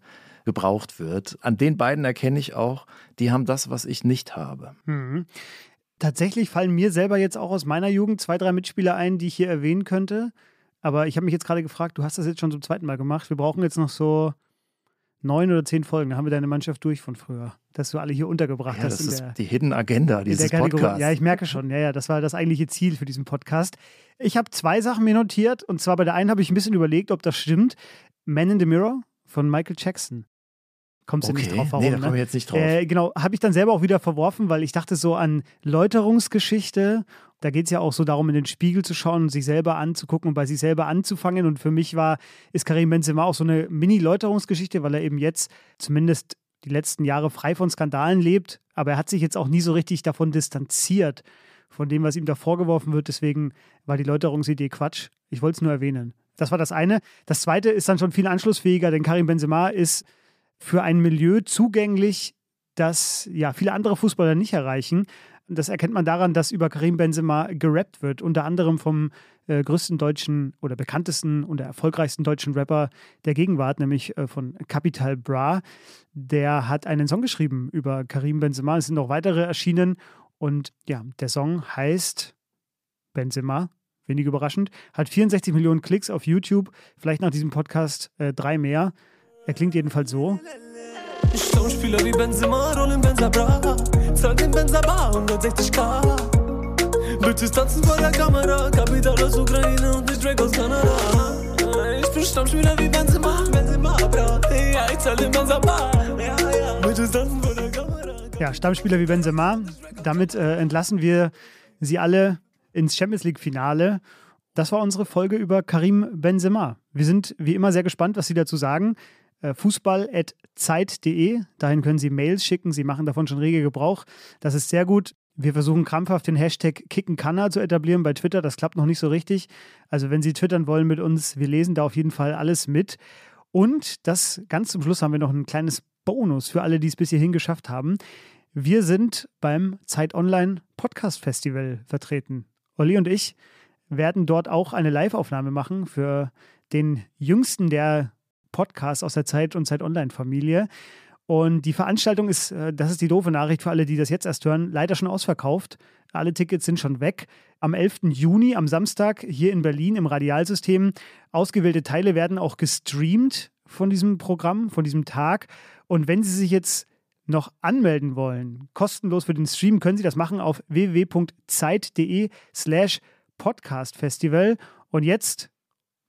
gebraucht wird. An den beiden erkenne ich auch, die haben das, was ich nicht habe. Mhm. Tatsächlich fallen mir selber jetzt auch aus meiner Jugend zwei, drei Mitspieler ein, die ich hier erwähnen könnte. Aber ich habe mich jetzt gerade gefragt, du hast das jetzt schon zum zweiten Mal gemacht. Wir brauchen jetzt noch so neun oder zehn Folgen, da haben wir deine Mannschaft durch von früher, dass du alle hier untergebracht ja, hast. Das ist der, die Hidden Agenda dieses Podcasts. Ja, ich merke schon. Ja, ja, das war das eigentliche Ziel für diesen Podcast. Ich habe zwei Sachen mir notiert und zwar bei der einen habe ich ein bisschen überlegt, ob das stimmt. Man in the Mirror von Michael Jackson. Kommst du okay. nicht drauf, warum? Nee, da komme ich jetzt nicht drauf. Äh, genau, habe ich dann selber auch wieder verworfen, weil ich dachte so an Läuterungsgeschichte da geht es ja auch so darum, in den Spiegel zu schauen und sich selber anzugucken und bei sich selber anzufangen. Und für mich war, ist Karim Benzema auch so eine Mini-Läuterungsgeschichte, weil er eben jetzt zumindest die letzten Jahre frei von Skandalen lebt. Aber er hat sich jetzt auch nie so richtig davon distanziert, von dem, was ihm da vorgeworfen wird. Deswegen war die Läuterungsidee Quatsch. Ich wollte es nur erwähnen. Das war das eine. Das zweite ist dann schon viel anschlussfähiger, denn Karim Benzema ist für ein Milieu zugänglich, das ja viele andere Fußballer nicht erreichen. Das erkennt man daran, dass über Karim Benzema gerappt wird, unter anderem vom äh, größten deutschen oder bekanntesten und erfolgreichsten deutschen Rapper der Gegenwart, nämlich äh, von Capital Bra. Der hat einen Song geschrieben über Karim Benzema. Es sind noch weitere erschienen und ja, der Song heißt Benzema. Wenig überraschend. Hat 64 Millionen Klicks auf YouTube. Vielleicht nach diesem Podcast äh, drei mehr. Er klingt jedenfalls so. Stammspieler wie Benzema, rollen Benzer bra. Zahl den Benzer bar, 160k. Bitches tanzen vor der Kamera, Kapital aus Ukraine und ich Drake aus Kanada. Ich bin Stammspieler wie Benzema, Benzema bra. Ja, ich zahl den Benzer bar. Ja, ja. Bitches tanzen vor der Kamera. Ja, Stammspieler wie Benzema. Damit äh, entlassen wir sie alle ins Champions League-Finale. Das war unsere Folge über Karim Benzema. Wir sind wie immer sehr gespannt, was Sie dazu sagen. Äh, fußball.zeit.de. Dahin können Sie Mails schicken. Sie machen davon schon rege Gebrauch. Das ist sehr gut. Wir versuchen krampfhaft den Hashtag Kickenkanner zu etablieren bei Twitter. Das klappt noch nicht so richtig. Also, wenn Sie twittern wollen mit uns, wir lesen da auf jeden Fall alles mit. Und das ganz zum Schluss haben wir noch ein kleines Bonus für alle, die es bis hierhin geschafft haben. Wir sind beim Zeit Online Podcast Festival vertreten. Olli und ich werden dort auch eine Live-Aufnahme machen für den jüngsten der Podcast aus der Zeit und Zeit Online-Familie. Und die Veranstaltung ist, äh, das ist die doofe Nachricht für alle, die das jetzt erst hören, leider schon ausverkauft. Alle Tickets sind schon weg. Am 11. Juni, am Samstag, hier in Berlin im Radialsystem. Ausgewählte Teile werden auch gestreamt von diesem Programm, von diesem Tag. Und wenn Sie sich jetzt noch anmelden wollen, kostenlos für den Stream, können Sie das machen auf www.zeit.de slash podcastfestival. Und jetzt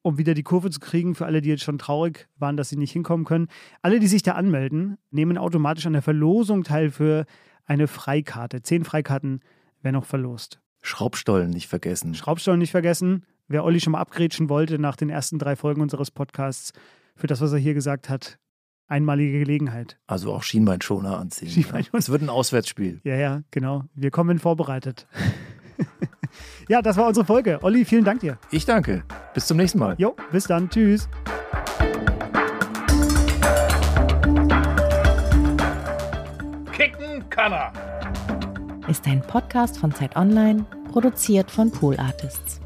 um wieder die Kurve zu kriegen für alle, die jetzt schon traurig waren, dass sie nicht hinkommen können. Alle, die sich da anmelden, nehmen automatisch an der Verlosung teil für eine Freikarte. Zehn Freikarten werden noch verlost. Schraubstollen nicht vergessen. Schraubstollen nicht vergessen. Wer Olli schon mal abgrätschen wollte nach den ersten drei Folgen unseres Podcasts, für das, was er hier gesagt hat, einmalige Gelegenheit. Also auch Schienbeinschoner anziehen. Schienbeinschoner. Es wird ein Auswärtsspiel. Ja, ja, genau. Wir kommen vorbereitet. ja, das war unsere Folge. Olli, vielen Dank dir. Ich danke. Bis zum nächsten Mal. Jo, bis dann. Tschüss. Kicken kann er. Ist ein Podcast von Zeit Online, produziert von Pool Artists.